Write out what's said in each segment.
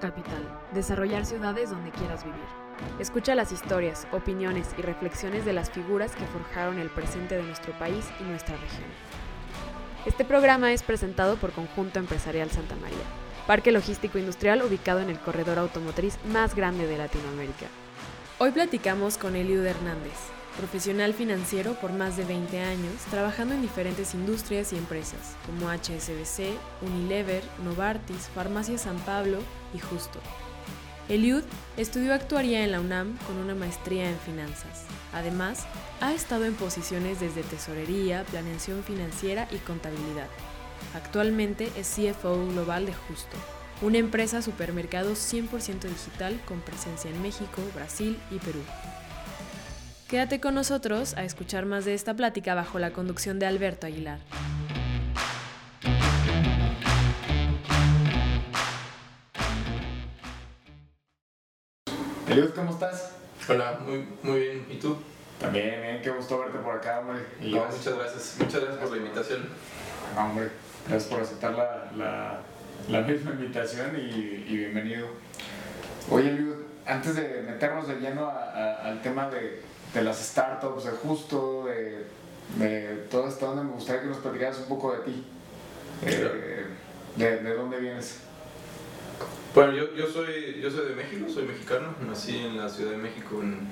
Capital, desarrollar ciudades donde quieras vivir. Escucha las historias, opiniones y reflexiones de las figuras que forjaron el presente de nuestro país y nuestra región. Este programa es presentado por Conjunto Empresarial Santa María, parque logístico industrial ubicado en el corredor automotriz más grande de Latinoamérica. Hoy platicamos con Eliud Hernández, profesional financiero por más de 20 años, trabajando en diferentes industrias y empresas, como HSBC, Unilever, Novartis, Farmacia San Pablo y Justo. Eliud estudió actuaría en la UNAM con una maestría en finanzas. Además, ha estado en posiciones desde tesorería, planeación financiera y contabilidad. Actualmente es CFO global de Justo, una empresa supermercado 100% digital con presencia en México, Brasil y Perú. Quédate con nosotros a escuchar más de esta plática bajo la conducción de Alberto Aguilar. Eliud, ¿cómo estás? Hola, muy, muy bien. ¿Y tú? También, bien, qué gusto verte por acá, hombre. Y muchas gracias, muchas gracias por la invitación. hombre, gracias por aceptar la, la, la misma invitación y, y, bienvenido. Oye, Eliud, antes de meternos de lleno al tema de, de las startups, de justo, de, de toda esta onda, me gustaría que nos platicaras un poco de ti. Eh, de, de, dónde vienes? Bueno, yo, yo, soy, yo soy de México, soy mexicano, nací en la Ciudad de México en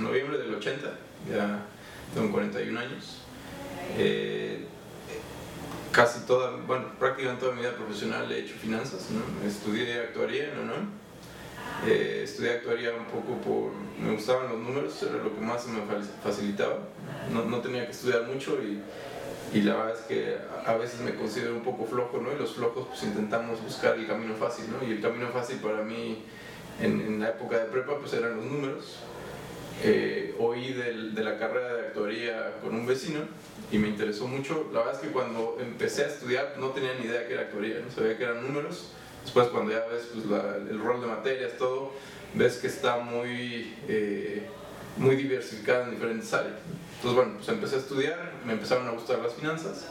noviembre del 80, ya tengo 41 años. Eh, casi toda, bueno, prácticamente toda mi vida profesional he hecho finanzas, ¿no? estudié actuaría en UNAM eh, estudié actuaría un poco por... me gustaban los números, era lo que más me facilitaba. No, no tenía que estudiar mucho y, y, la verdad es que a veces me considero un poco flojo, ¿no? Y los flojos pues intentamos buscar el camino fácil, ¿no? Y el camino fácil para mí en, en la época de prepa pues eran los números. Eh, oí del, de la carrera de actuaría con un vecino y me interesó mucho. La verdad es que cuando empecé a estudiar no tenía ni idea que era actuaría, no sabía que eran números Después cuando ya ves pues, el rol de materias, todo, ves que está muy, eh, muy diversificado en diferentes áreas. Entonces bueno, pues empecé a estudiar, me empezaron a gustar las finanzas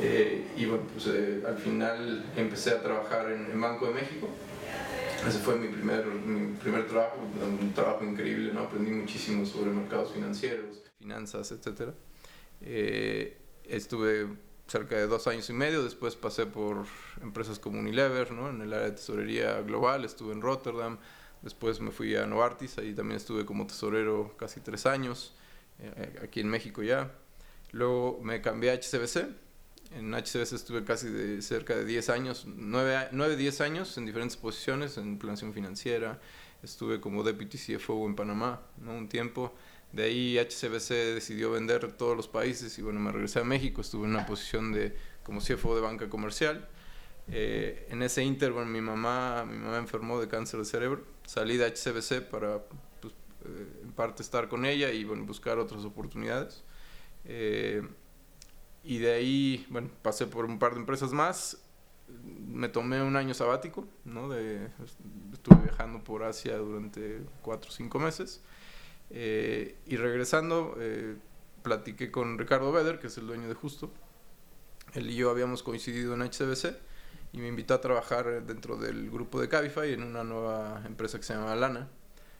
eh, y bueno, pues eh, al final empecé a trabajar en, Banco de México. Ese fue mi primer, mi primer trabajo, un trabajo increíble, ¿no? aprendí muchísimo sobre mercados financieros, finanzas, etc. estuve cerca de dos años y medio. Después pasé por empresas como Unilever, ¿no? en el área de tesorería global, estuve en Rotterdam. Después me fui a Novartis, ahí también estuve como tesorero casi tres años, eh, aquí en México ya. Luego me cambié a HCBC. En HCBC estuve casi de cerca de 10 años, 9, 9 10 años en diferentes posiciones, en planación financiera. Estuve como Deputy CFO en Panamá, ¿no? un tiempo. De ahí HCBC decidió vender todos los países y bueno, me regresé a México, estuve en una posición de como CFO de banca comercial. Eh, en ese inter, bueno, mi mamá, mi mamá enfermó de cáncer de cerebro. Salí de HCBC para, pues, eh, parte, estar con ella y bueno, buscar otras oportunidades. Eh, y de ahí, bueno, pasé por un par de empresas más. Me tomé un año sabático, ¿no? De, estuve viajando por Asia durante cuatro o cinco meses. Eh, y regresando, eh, platiqué con Ricardo Beder, que es el dueño de Justo. Él y yo habíamos coincidido en HCBC y me invitó a trabajar dentro del grupo de Cabify en una nueva empresa que se llama Lana.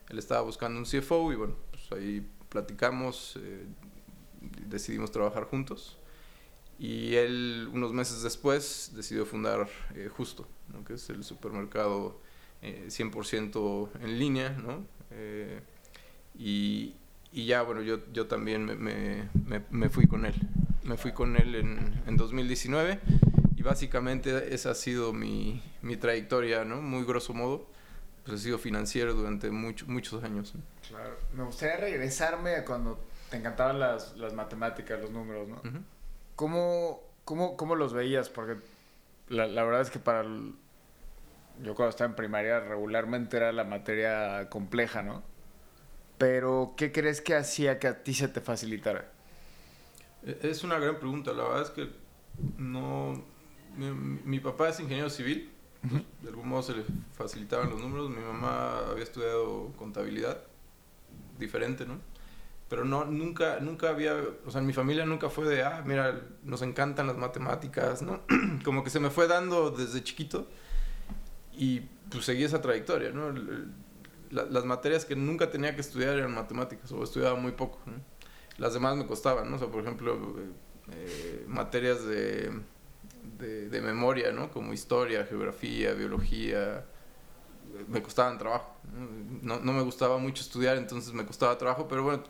Él estaba buscando un CFO y bueno, pues ahí platicamos, eh, decidimos trabajar juntos. Y él, unos meses después, decidió fundar Justo, que es el supermercado 100% en línea, ¿no? Y, y ya, bueno, yo, yo también me, me, me, fui con él. Me fui con él en, en 2019 y básicamente esa ha sido mi, mi, trayectoria, ¿no? Muy grosso modo. Pues sido financiero durante mucho, muchos años. Claro. Me gustaría regresarme a cuando te encantaban las, las matemáticas, los números, ¿no? ¿Cómo, cómo, cómo, los veías? Porque la, la verdad es que para... yo cuando estaba en primaria regularmente era la materia compleja, ¿no? Pero, ¿qué crees que hacía que a ti se te facilitara? E, es una gran pregunta. La verdad es que no. Mi, papá es ingeniero civil. De algún modo se le facilitaban los números. Mi mamá había estudiado contabilidad. Diferente, ¿no? Pero no, nunca, nunca había. O sea, mi familia nunca fue de, ah, mira, nos encantan las matemáticas, ¿no? Como que se me fue dando desde chiquito y pues seguí esa trayectoria, ¿no? las materias que nunca tenía que estudiar eran matemáticas o estudiaba muy poco, Las demás me costaban, ¿no? O sea, por ejemplo, eh, materias de, de, memoria, ¿no? Como historia, geografía, biología, me costaban trabajo. ¿no? No, me gustaba mucho estudiar, entonces me costaba trabajo, pero bueno,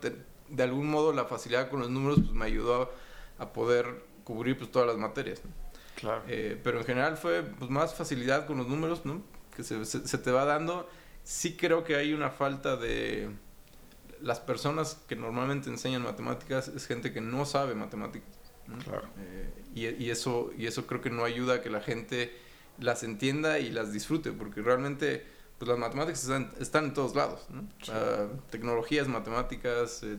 de algún modo la facilidad con los números pues, me ayudó a, poder cubrir pues, todas las materias. Claro. Eh, pero en general fue pues, más facilidad con los números, ¿no? Que se, se, te va dando. Sí creo que hay una falta de... Las personas que normalmente enseñan matemáticas es gente que no sabe matemáticas. Claro. Eh, y, y, eso, y eso creo que no ayuda a que la gente las entienda y las disfrute, porque realmente pues las matemáticas están, están en todos lados, ¿no? tecnologías, matemáticas, eh,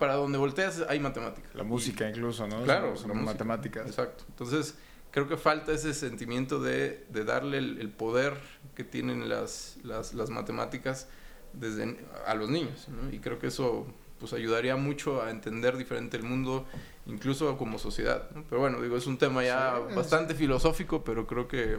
para donde volteas hay matemáticas. La música incluso, ¿no? Claro, son, matemáticas. Exacto. Entonces, creo que falta ese sentimiento de, de darle el, poder que tienen las, las, las, matemáticas desde a los niños, ¿no? Y creo que eso pues ayudaría mucho a entender diferente el mundo, incluso como sociedad. ¿no? Pero bueno, digo, es un tema ya bastante filosófico, pero creo que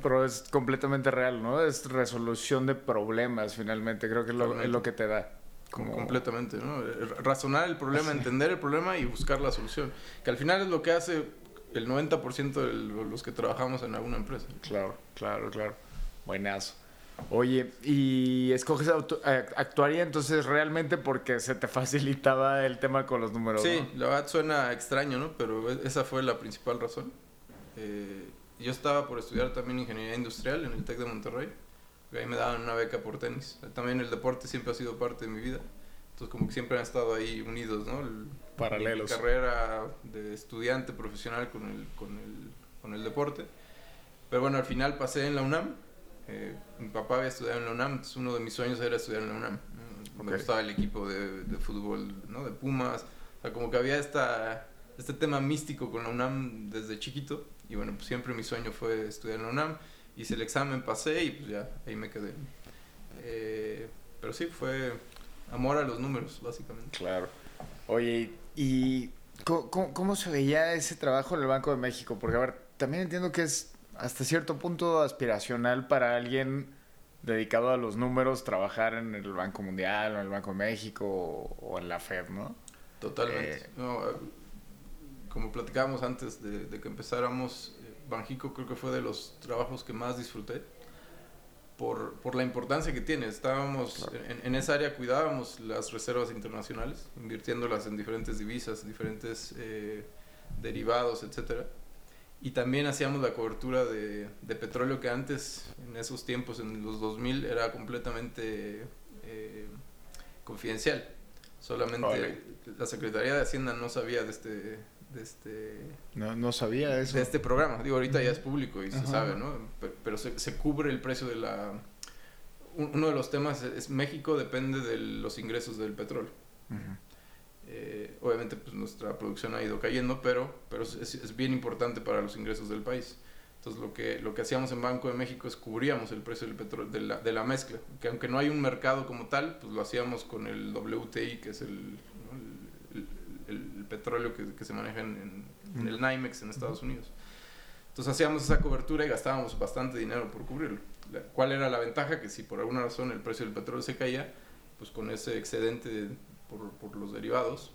pero es completamente real, ¿no? Es resolución de problemas, finalmente. Creo que es lo, que te da. Como... Completamente, ¿no? Razonar el problema, entender el problema y buscar la solución. Que al final es lo que hace el 90% de los que trabajamos en alguna empresa. Claro, claro, claro. Buenazo. Oye, ¿y escoges eh, actuaría entonces realmente porque se te facilitaba el tema con los números? Sí, la verdad suena extraño, ¿no? Pero e-, esa fue la principal razón. Eh, yo estaba por estudiar también ingeniería industrial en el TEC de Monterrey. Ahí me daban una beca por tenis. También el deporte siempre ha sido parte de mi vida. Entonces como que siempre han estado ahí unidos, ¿no? Paralelos. Mi carrera de estudiante profesional con el, con, el, con el deporte. Pero bueno, al final pasé en la UNAM. Eh, mi papá había estudiado en la UNAM, entonces uno de mis sueños era estudiar en la UNAM. Me gustaba el equipo de, de, fútbol, ¿no? De Pumas. O sea, como que había esta, este tema místico con la UNAM desde chiquito. Y bueno, pues siempre mi sueño fue estudiar en la UNAM. Hice el examen, pasé y pues ya, ahí me quedé. Eh, pero sí, fue amor a los números, básicamente. Claro. Oye, ¿y cómo, cómo, se veía ese trabajo en el Banco de México? Porque, a ver, también entiendo que es hasta cierto punto aspiracional para alguien dedicado a los números trabajar en el Banco Mundial o en el Banco de México o, en la FED, ¿no? Totalmente. Eh, no, como platicábamos antes de, que empezáramos, eh, Banjico creo que fue de los trabajos que más disfruté por, por la importancia que tiene. Estábamos en, esa área, cuidábamos las reservas internacionales, invirtiéndolas en diferentes divisas, diferentes eh, derivados, etcétera. Y también hacíamos la cobertura de, de, petróleo que antes, en esos tiempos, en los 2000, era completamente eh, confidencial. Solamente la Secretaría de Hacienda no sabía de este, de este... No, no sabía eso. De este programa. Digo, ahorita ya es público y se sabe, ¿no? Pero, se, se, cubre el precio de la... Uno de los temas es, México depende de los ingresos del petróleo. Eh, obviamente pues nuestra producción ha ido cayendo, pero, pero es, es, bien importante para los ingresos del país. Entonces lo que, lo que hacíamos en Banco de México es cubríamos el precio del petróleo, de la, de la mezcla, que aunque no hay un mercado como tal, pues lo hacíamos con el WTI, que es el, el, petróleo que, que, se maneja en, el NYMEX en Estados Unidos. Entonces hacíamos esa cobertura y gastábamos bastante dinero por cubrirlo. ¿Cuál era la ventaja? Que si por alguna razón el precio del petróleo se caía, pues con ese excedente por, por los derivados,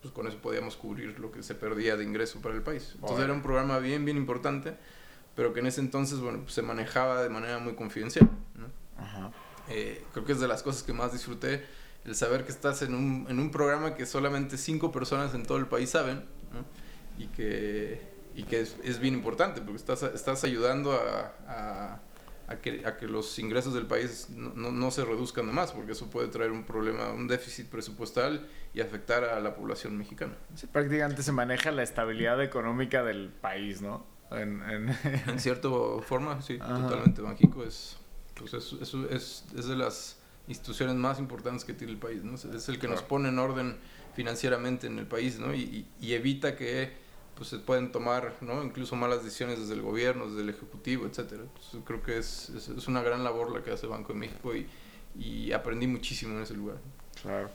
pues con eso podíamos cubrir lo que se perdía de ingreso para el país. Entonces era un programa bien, bien importante, pero que en ese entonces, bueno, pues se manejaba de manera muy confidencial. Eh, creo que es de las cosas que más disfruté el saber que estás en un, en un programa que solamente cinco personas en todo el país saben y que, y que es, es, bien importante porque estás, estás ayudando a, a, a, que, a que los ingresos del país no, no, se reduzcan más porque eso puede traer un problema, un déficit presupuestal y afectar a la población mexicana. Sí, prácticamente se maneja la estabilidad económica del país, ¿no? En, en... en cierta forma, sí, totalmente. México es, pues es, es, es, es de las instituciones más importantes que tiene el país, ¿no? Es el que nos pone en orden financieramente en el país, ¿no? Y, y, evita que pues, se pueden tomar, ¿no? Incluso malas decisiones desde el gobierno, desde el ejecutivo, etcétera. creo que es, es, una gran labor la que hace Banco de México y, y aprendí muchísimo en ese lugar. Claro.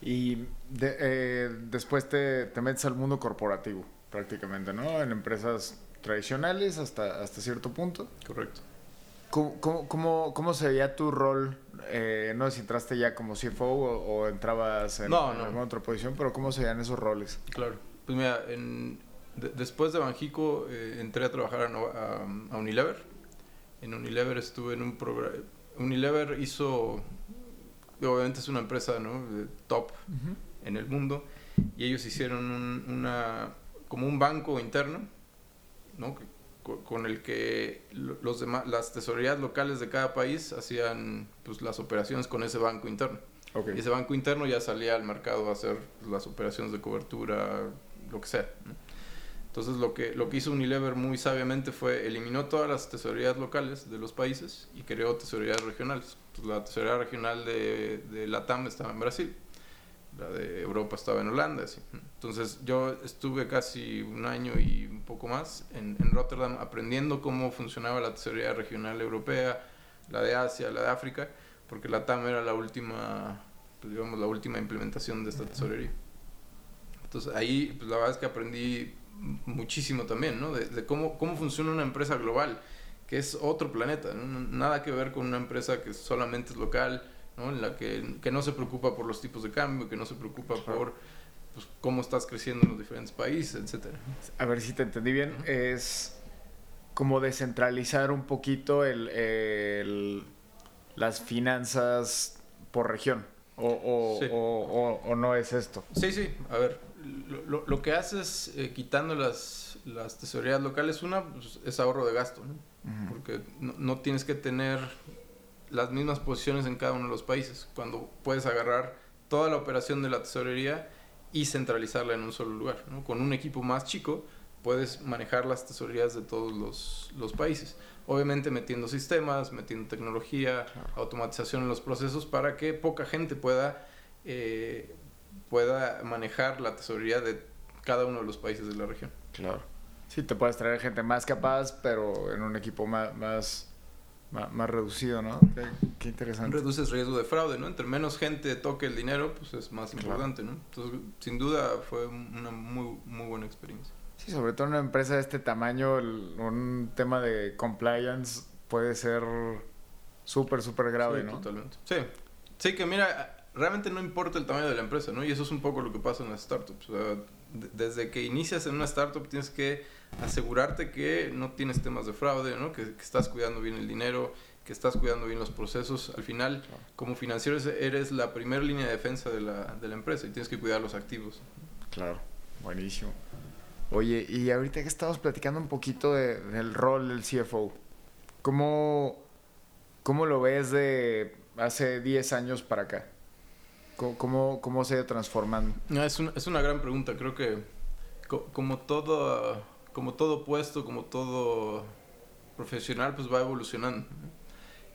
Y de, eh, después te, te metes al mundo corporativo, prácticamente, ¿no? En empresas tradicionales hasta, hasta cierto punto. Correcto. ¿Cómo, cómo, cómo, se veía tu rol? Eh, no sé si entraste ya como CFO o, entrabas en, alguna otra posición, pero ¿cómo se veían esos roles? Claro. Pues mira, en, después de Banjico eh, entré a trabajar a, Unilever. En Unilever estuve en un programa... Unilever hizo... Obviamente es una empresa ¿no? top en el mundo y ellos hicieron una, como un banco interno ¿no? con el que los demás, las tesorerías locales de cada país hacían pues, las operaciones con ese banco interno. Y ese banco interno ya salía al mercado a hacer las operaciones de cobertura, lo que sea. Entonces lo que, lo que hizo Unilever muy sabiamente fue eliminó todas las tesorerías locales de los países y creó tesorerías regionales. la tesorería regional de, de Latam estaba en Brasil la de Europa estaba en Holanda. Entonces yo estuve casi un año y un poco más en, en, Rotterdam aprendiendo cómo funcionaba la tesorería regional europea, la de Asia, la de África, porque la TAM era la última, pues, digamos, la última implementación de esta tesorería. Entonces ahí pues, la verdad es que aprendí muchísimo también, ¿no? De, de cómo, cómo funciona una empresa global, que es otro planeta, nada que ver con una empresa que solamente es local, ¿no? En la que, que, no se preocupa por los tipos de cambio, que no se preocupa por pues, cómo estás creciendo en los diferentes países, etcétera. A ver si te entendí bien, es como descentralizar un poquito el, el las finanzas por región. O, o, o, o, no es esto? Sí, sí. A ver, lo, lo que haces eh, quitando las, las tesorerías locales, una pues, es ahorro de gasto, ¿no? Porque no, no, tienes que tener las mismas posiciones en cada uno de los países, cuando puedes agarrar toda la operación de la tesorería y centralizarla en un solo lugar. Con un equipo más chico puedes manejar las tesorerías de todos los, los países. Obviamente metiendo sistemas, metiendo tecnología, automatización en los procesos para que poca gente pueda, eh, pueda manejar la tesorería de cada uno de los países de la región. Claro. Sí, te puedes traer gente más capaz, pero en un equipo más, más más, reducido, ¿no? Qué, interesante. Reduces riesgo de fraude, ¿no? Entre menos gente toque el dinero, pues es más importante, ¿no? Entonces, sin duda fue una muy, muy buena experiencia. Sí, sobre todo en una empresa de este tamaño, un tema de compliance puede ser súper, súper grave, sí, ¿no? Totalmente. Sí. Sí, que mira, realmente no importa el tamaño de la empresa, ¿no? Y eso es un poco lo que pasa en las startups. O sea, desde que inicias en una startup tienes que asegurarte que no tienes temas de fraude, ¿no? que, estás cuidando bien el dinero, que estás cuidando bien los procesos. Al final, como financiero, eres la primera línea de defensa de la, de la empresa y tienes que cuidar los activos. Claro, buenísimo. Oye, y ahorita que estamos platicando un poquito de, del rol del CFO, ¿cómo, ¿cómo lo ves de hace 10 años para acá? ¿Cómo, cómo, se ha ido transformando? es, una, es una gran pregunta. Creo que como todo como todo puesto, como todo profesional, pues va evolucionando.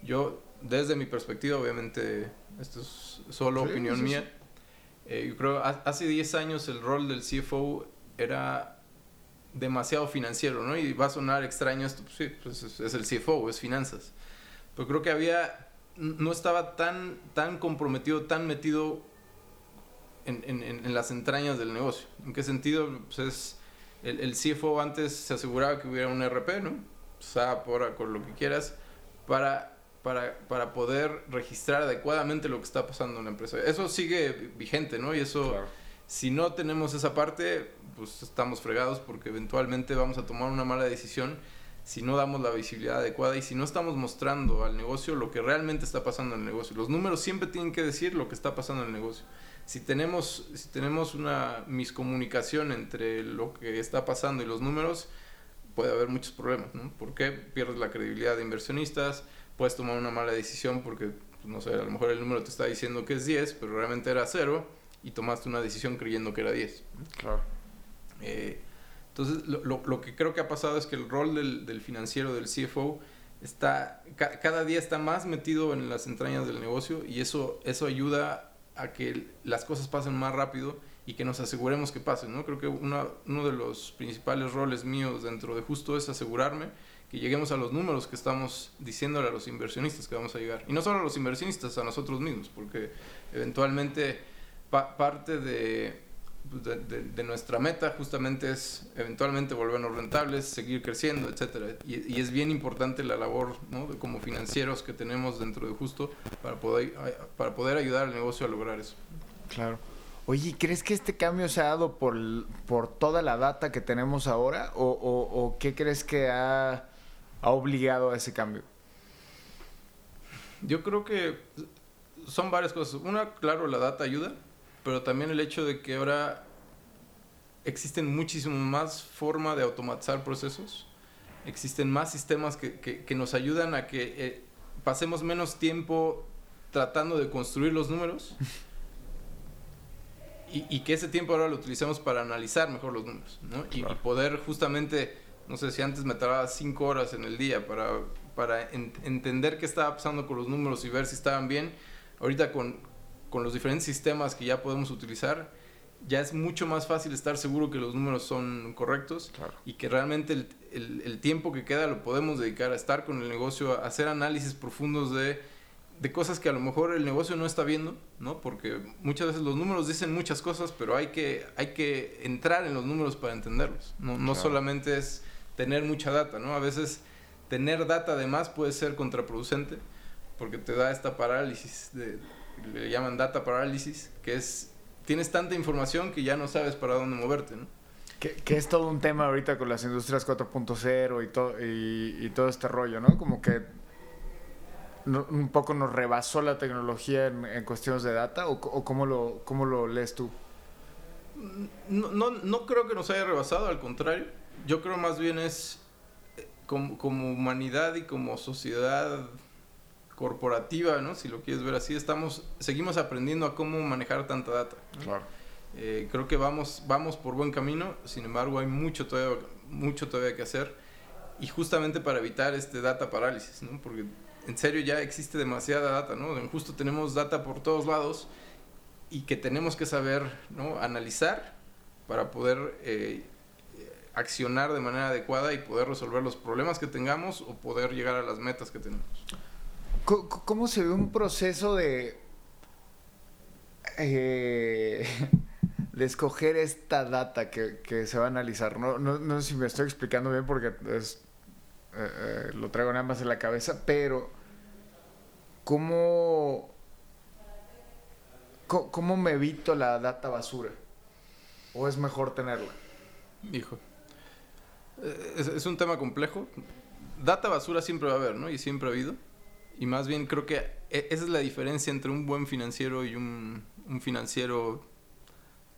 Yo, desde mi perspectiva, obviamente, esto es solo opinión mía, eh, yo creo hace 10 años el rol del CFO era demasiado financiero, ¿no? Y va a sonar extraño esto, pues sí, pues es, el CFO, es finanzas. Pero creo que había, no estaba tan, tan comprometido, tan metido en, en, en las entrañas del negocio. ¿En qué sentido? Pues es el, el CFO antes se aseguraba que hubiera un RP, ¿no? SAP, con lo que quieras, para, para, para poder registrar adecuadamente lo que está pasando en la empresa. Eso sigue vigente, ¿no? Y eso, si no tenemos esa parte, pues estamos fregados porque eventualmente vamos a tomar una mala decisión si no damos la visibilidad adecuada y si no estamos mostrando al negocio lo que realmente está pasando en el negocio. Los números siempre tienen que decir lo que está pasando en el negocio si tenemos, si tenemos una miscomunicación entre lo que está pasando y los números, puede haber muchos problemas, ¿no? ¿Por qué? Pierdes la credibilidad de inversionistas, puedes tomar una mala decisión porque, pues, no sé, a lo mejor el número te está diciendo que es 10, pero realmente era 0 y tomaste una decisión creyendo que era 10. Claro. Eh, entonces, lo, lo, lo, que creo que ha pasado es que el rol del, del financiero, del CFO, está, cada día está más metido en las entrañas del negocio y eso, eso ayuda a que las cosas pasen más rápido y que nos aseguremos que pasen, ¿no? Creo que uno de los principales roles míos dentro de justo es asegurarme que lleguemos a los números que estamos diciéndole a los inversionistas que vamos a llegar. Y no solo a los inversionistas, a nosotros mismos, porque eventualmente parte de, pues, de, nuestra meta justamente es eventualmente volvernos rentables, seguir creciendo, etcétera. Y, es bien importante la labor ¿no? de, como financieros que tenemos dentro de Justo para poder, para poder ayudar al negocio a lograr eso. Claro. Oye, ¿crees que este cambio se ha dado por, por toda la data que tenemos ahora o, o, qué crees que ha, ha obligado a ese cambio? Yo creo que son varias cosas. Una, claro, la data ayuda, pero también el hecho de que ahora existen muchísimo más forma de automatizar procesos, existen más sistemas que, que, nos ayudan a que eh, pasemos menos tiempo tratando de construir los números y, y, que ese tiempo ahora lo utilicemos para analizar mejor los números, ¿no? Y, poder justamente, no sé si antes me tardaba cinco horas en el día para, para entender qué estaba pasando con los números y ver si estaban bien, ahorita con, con los diferentes sistemas que ya podemos utilizar, ya es mucho más fácil estar seguro que los números son correctos y que realmente el, el, el, tiempo que queda lo podemos dedicar a estar con el negocio, a hacer análisis profundos de de cosas que a lo mejor el negocio no está viendo, ¿no? Porque muchas veces los números dicen muchas cosas, pero hay que, hay que entrar en los números para entenderlos. No, no solamente es tener mucha data, ¿no? A veces tener data además puede ser contraproducente porque te da esta parálisis, de, le llaman data parálisis, que es, tienes tanta información que ya no sabes para dónde moverte, ¿no? Que, que es todo un tema ahorita con las industrias 4.0 y, todo y, y todo este rollo, ¿no? Como que un poco nos rebasó la tecnología en, cuestiones de data o, cómo, lo, cómo lo lees tú? No, no, no, creo que nos haya rebasado, al contrario. Yo creo más bien es eh, como, como, humanidad y como sociedad corporativa, ¿no? Si lo quieres ver así, estamos, seguimos aprendiendo a cómo manejar tanta data. Claro. Eh, creo que vamos, vamos por buen camino, sin embargo hay mucho todavía, mucho todavía que hacer y justamente para evitar este data parálisis, ¿no? Porque en serio ya existe demasiada data, ¿no? Justo tenemos data por todos lados y que tenemos que saber, ¿no? Analizar para poder eh, accionar de manera adecuada y poder resolver los problemas que tengamos o poder llegar a las metas que tenemos. ¿Cómo se ve un proceso de... Eh, de escoger esta data que, se va a analizar. No, no, sé si me estoy explicando bien porque es, eh, lo traigo nada más en la cabeza, pero ¿cómo, cómo me evito la data basura? ¿O es mejor tenerla? Hijo. Eh, es, un tema complejo. Data basura siempre va a haber, ¿no? Y siempre ha habido. Y más bien creo que e, esa es la diferencia entre un buen financiero y un, financiero,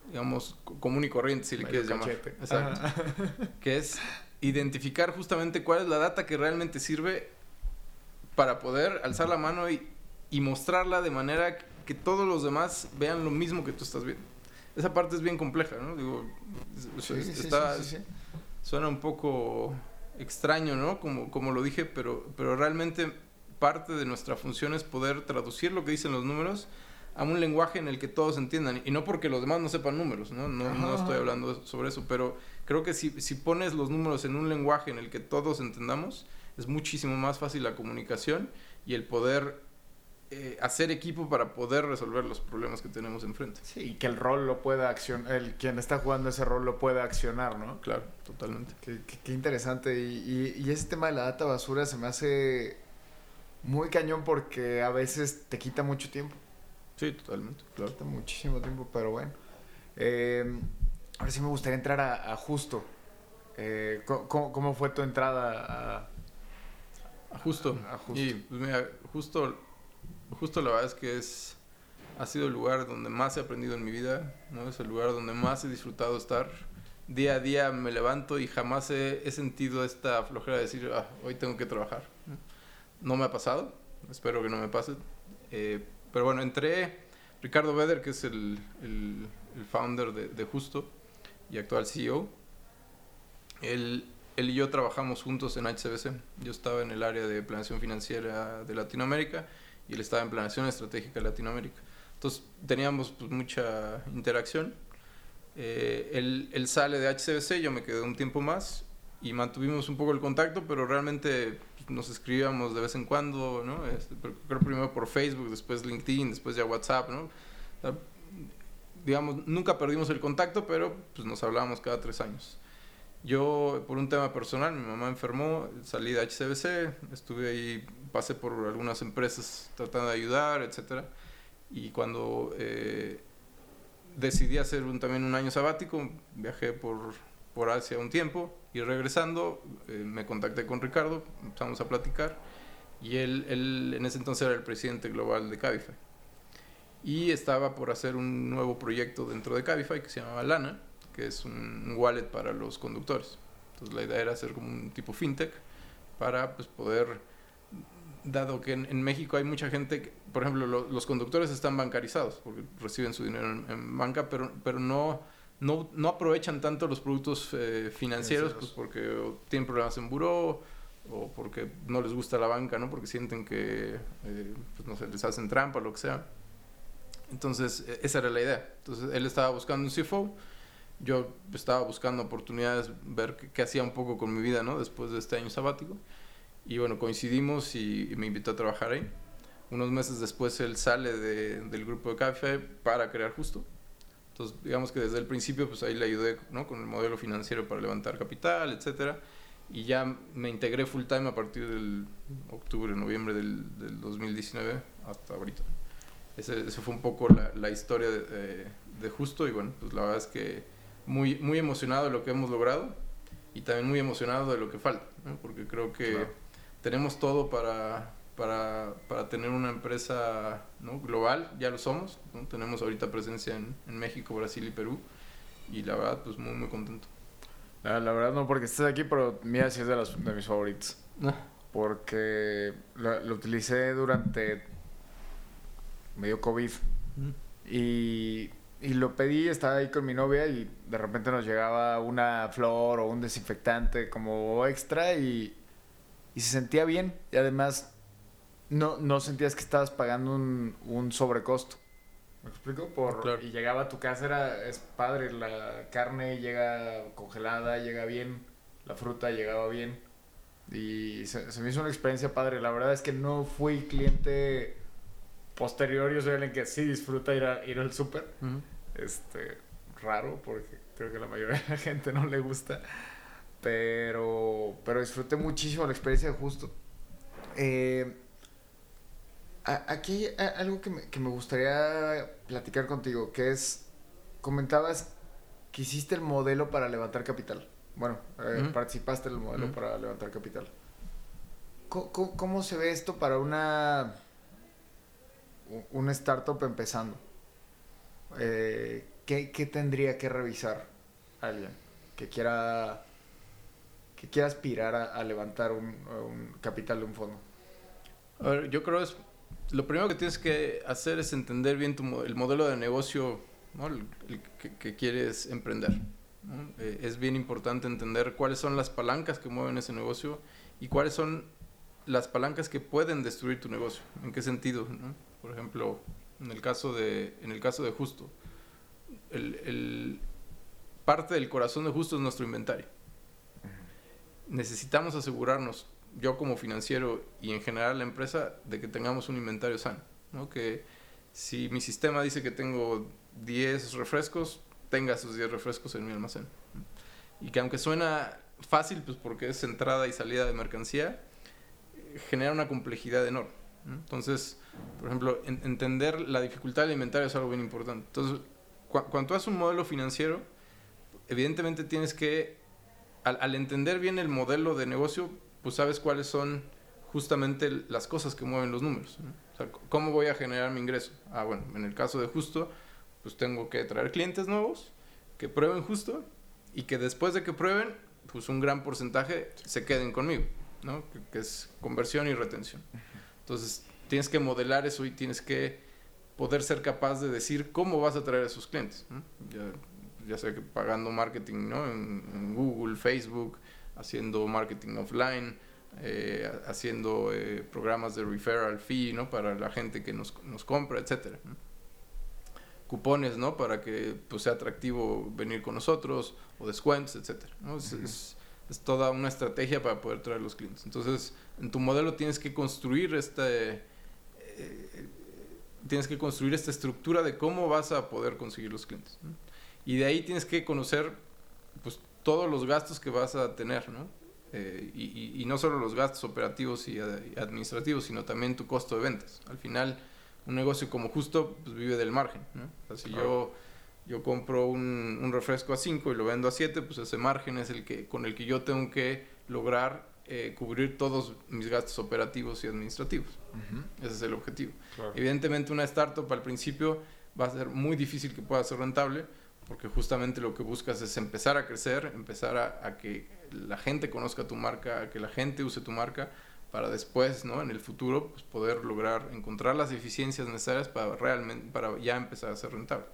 digamos, común y corriente, si le quieres llamar. Exacto. que es identificar justamente cuál es la data que realmente sirve para poder alzar la mano y, y mostrarla de manera que todos los demás vean lo mismo que tú estás viendo. Esa parte es bien compleja, ¿no? Digo, suena un poco extraño, ¿no? Como, como lo dije, pero, pero realmente parte de nuestra función es poder traducir lo que dicen los números a un lenguaje en el que todos entiendan. Y no porque los demás no sepan números, ¿no? No, no estoy hablando sobre eso, pero creo que si, si pones los números en un lenguaje en el que todos entendamos, es muchísimo más fácil la comunicación y el poder eh, hacer equipo para poder resolver los problemas que tenemos enfrente. Sí, y que el rol lo pueda accionar, el quien está jugando ese rol lo pueda accionar, ¿no? Claro, totalmente. Qué, qué, interesante. Y, y, ese tema de la data basura se me hace muy cañón porque a veces te quita mucho tiempo. Sí, totalmente, claro. Te quita muchísimo tiempo, pero bueno. Eh, ahora sí me gustaría entrar a, Justo. Eh, ¿cómo, ¿cómo, fue tu entrada a, Justo. Y pues mira, justo, justo la verdad es que es, ha sido el lugar donde más he aprendido en mi vida, ¿no? Es el lugar donde más he disfrutado estar. Día a día me levanto y jamás he, sentido esta flojera de decir, ah, hoy tengo que trabajar. No me ha pasado, espero que no me pase. Eh, pero bueno, entré, Ricardo Beder, que es el, el, founder de, Justo y actual CEO, él él y yo trabajamos juntos en HCBC. Yo estaba en el área de planeación financiera de Latinoamérica y él estaba en planeación estratégica Latinoamérica. Entonces teníamos pues, mucha interacción. Eh, él, él, sale de HCBC, yo me quedé un tiempo más y mantuvimos un poco el contacto, pero realmente pues, nos escribíamos de vez en cuando, ¿no? Este, creo primero por Facebook, después LinkedIn, después ya WhatsApp, ¿no? digamos, nunca perdimos el contacto, pero pues nos hablábamos cada tres años. Yo, por un tema personal, mi mamá enfermó, salí de HCBC, estuve ahí, pasé por algunas empresas tratando de ayudar, etc. Y cuando eh, decidí hacer un, también un año sabático, viajé por, por Asia un tiempo y regresando eh, me contacté con Ricardo, empezamos a platicar y él, él en ese entonces era el presidente global de Cabify. Y estaba por hacer un nuevo proyecto dentro de Cabify que se llamaba Lana, que es un wallet para los conductores. Entonces la idea era hacer como un tipo fintech para pues, poder, dado que en, México hay mucha gente, por ejemplo, los conductores están bancarizados porque reciben su dinero en, banca, pero, pero no, no, no, aprovechan tanto los productos eh, financieros, pues porque tienen problemas en buró o porque no les gusta la banca, ¿no? Porque sienten que, eh, pues, no sé, les hacen trampa o lo que sea. Entonces, e, esa era la idea. Entonces, él estaba buscando un CFO. Yo estaba buscando oportunidades, ver qué, hacía un poco con mi vida, ¿no? Después de este año sabático. Y bueno, coincidimos y, me invitó a trabajar ahí. Unos meses después él sale de, del grupo de café para crear Justo. Entonces, digamos que desde el principio, pues ahí le ayudé, ¿no? Con el modelo financiero para levantar capital, etcétera. Y ya me integré full time a partir del octubre, noviembre del, del 2019 hasta ahorita. Ese, fue un poco la, la historia de, de, Justo y bueno, pues la verdad es que muy, muy emocionado de lo que hemos logrado y también muy emocionado de lo que falta, porque creo que tenemos todo para, para, para, tener una empresa ¿no? global, ya lo somos, tenemos ahorita presencia en, en, México, Brasil y Perú y la verdad pues muy muy contento. La, la verdad no porque estés aquí, pero mira si es de, las, de mis favoritos. Ah. Porque lo, lo utilicé durante medio COVID. y, y, lo pedí, estaba ahí con mi novia y de repente nos llegaba una flor o un desinfectante como extra y, y se sentía bien. Y además no, no sentías que estabas pagando un, un sobrecosto. ¿Me explico? Por, Y llegaba a tu casa, era, es padre, la carne llega congelada, llega bien, la fruta llegaba bien. Y se, se me hizo una experiencia padre. La verdad es que no fui cliente posterior yo soy alguien que sí disfruta ir, a, ir al súper. Este, raro, porque creo que la mayoría de la gente no le gusta. Pero, pero disfruté muchísimo la experiencia de justo. Eh, aquí hay algo que me, que me gustaría platicar contigo, que es, comentabas que hiciste el modelo para levantar capital. Bueno, eh, participaste en el modelo para levantar capital. ¿Cómo, se ve esto para una un startup empezando, eh, ¿qué, ¿qué, tendría que revisar alguien que quiera que quiera aspirar a, levantar un, capital de un fondo? A ver, yo creo es lo primero que tienes que hacer es entender bien tu, el modelo de negocio que, quieres emprender. Eh, es bien importante entender cuáles son las palancas que mueven ese negocio y cuáles son las palancas que pueden destruir tu negocio. ¿En qué sentido? ¿no? Por ejemplo, en el caso de, en el caso de Justo, el, parte del corazón de Justo es nuestro inventario. Necesitamos asegurarnos, yo como financiero y en general la empresa, de que tengamos un inventario sano. ¿no? Que si mi sistema dice que tengo 10 refrescos, tenga esos 10 refrescos en mi almacén. Y que aunque suena fácil, pues porque es entrada y salida de mercancía, genera una complejidad enorme. Entonces, por ejemplo, entender la dificultad del inventario es algo bien importante. Entonces, cuando tú haces un modelo financiero, evidentemente tienes que, al, entender bien el modelo de negocio, pues sabes cuáles son justamente las cosas que mueven los números. O sea, ¿cómo voy a generar mi ingreso? Ah, bueno, en el caso de Justo, pues tengo que traer clientes nuevos que prueben Justo y que después de que prueben, pues un gran porcentaje se queden conmigo, ¿no? que es conversión y retención. Entonces, tienes que modelar eso y tienes que poder ser capaz de decir cómo vas a atraer a esos clientes. Ya, ya sea que pagando marketing ¿no? en, Google, Facebook, haciendo marketing offline, eh, haciendo eh, programas de referral fee ¿no? para la gente que nos, nos compra, etc. Cupones ¿no? para que pues, sea atractivo venir con nosotros o descuentos, etc. ¿no? es, es toda una estrategia para poder traer los clientes. Entonces, en tu modelo tienes que construir este, eh, tienes que construir esta estructura de cómo vas a poder conseguir los clientes. Y de ahí tienes que conocer pues, todos los gastos que vas a tener, ¿no? Eh, y, y, no solo los gastos operativos y, administrativos, sino también tu costo de ventas. Al final, un negocio como justo pues, vive del margen. ¿no? O sea, si yo, yo compro un, un, refresco a 5 y lo vendo a 7, pues ese margen es el que, con el que yo tengo que lograr eh, cubrir todos mis gastos operativos y administrativos. Ese es el objetivo. Evidentemente una startup al principio va a ser muy difícil que pueda ser rentable porque justamente lo que buscas es empezar a crecer, empezar a, a que la gente conozca tu marca, que la gente use tu marca para después, ¿no? En el futuro, pues poder lograr encontrar las eficiencias necesarias para realmente, para ya empezar a ser rentable.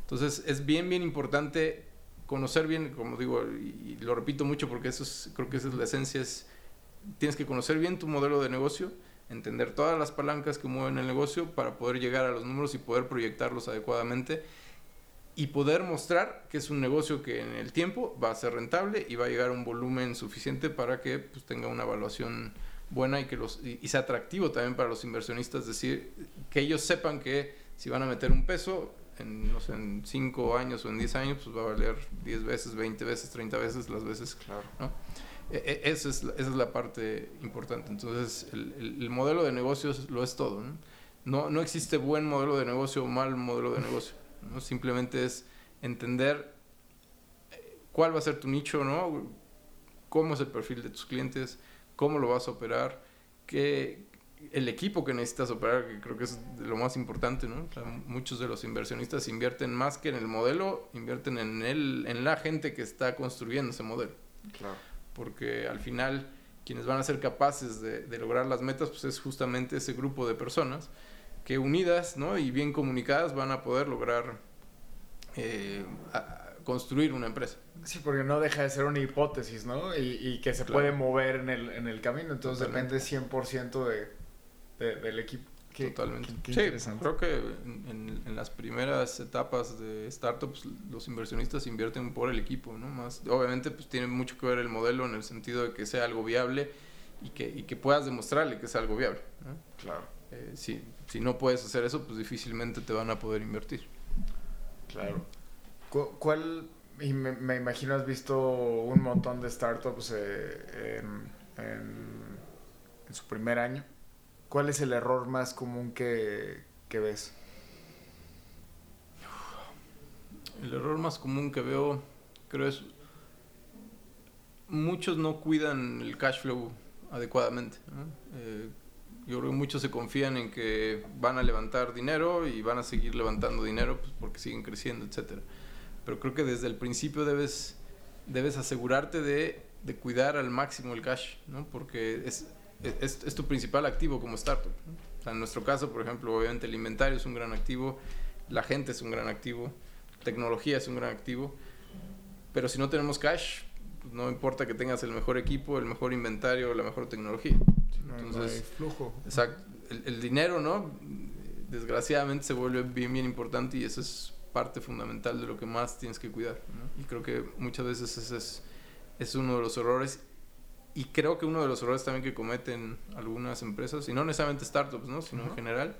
Entonces, es bien, bien importante conocer bien, como digo, y, lo repito mucho porque eso es, creo que esa es la esencia, es, tienes que conocer bien tu modelo de negocio, entender todas las palancas que mueven el negocio para poder llegar a los números y poder proyectarlos adecuadamente y poder mostrar que es un negocio que en el tiempo va a ser rentable y va a llegar a un volumen suficiente para que pues, tenga una evaluación buena y que los y, sea atractivo también para los inversionistas, decir, que ellos sepan que si van a meter un peso en, no sé, en 5 años o en 10 años, pues va a valer 10 veces, 20 veces, 30 veces las veces. Claro. ¿no? E, e, esa, es, esa es la parte importante. Entonces, el, el, modelo de negocios lo es todo. ¿no? No, no existe buen modelo de negocio o mal modelo de negocio. ¿No? Simplemente es entender eh, cuál va a ser tu nicho, ¿no? cómo es el perfil de tus clientes, cómo lo vas a operar, qué, el equipo que necesitas operar, que creo que es lo más importante, ¿no? muchos de los inversionistas invierten más que en el modelo, invierten en, el, en la gente que está construyendo ese modelo. Claro. Porque al final, quienes van a ser capaces de, de lograr las metas, pues es justamente ese grupo de personas que unidas ¿no? y bien comunicadas van a poder lograr eh, construir una empresa. Sí, porque no deja de ser una hipótesis, ¿no? Y, que se puede mover en el, en el camino, entonces depende 100% de, del equipo. Totalmente. sí, creo que en, en, las primeras etapas de startups los inversionistas invierten por el equipo, ¿no? Más, obviamente pues tiene mucho que ver el modelo en el sentido de que sea algo viable y que, y que puedas demostrarle que es algo viable. ¿no? Claro. Eh, si, si no puedes hacer eso, pues difícilmente te van a poder invertir. Claro. ¿Cuál, y me, me imagino has visto un montón de startups eh, en, en, su primer año. ¿Cuál es el error más común que, que ves? El error más común que veo, creo es, muchos no cuidan el cash flow adecuadamente. ¿no? Eh, yo creo que muchos se confían en que van a levantar dinero y van a seguir levantando dinero pues, porque siguen creciendo, etc. Pero creo que desde el principio debes, debes asegurarte de, cuidar al máximo el cash, ¿no? porque es, es, tu principal activo como startup. O sea, en nuestro caso, por ejemplo, obviamente el inventario es un gran activo, la gente es un gran activo, tecnología es un gran activo, pero si no tenemos cash, pues, no importa que tengas el mejor equipo, el mejor inventario, la mejor tecnología. Entonces, flujo. Exacto. El, dinero, ¿no? Desgraciadamente se vuelve bien, bien importante y eso es parte fundamental de lo que más tienes que cuidar. Y creo que muchas veces ese es, es uno de los errores. Y creo que uno de los errores también que cometen algunas empresas, y no necesariamente startups, ¿no? Sino en general,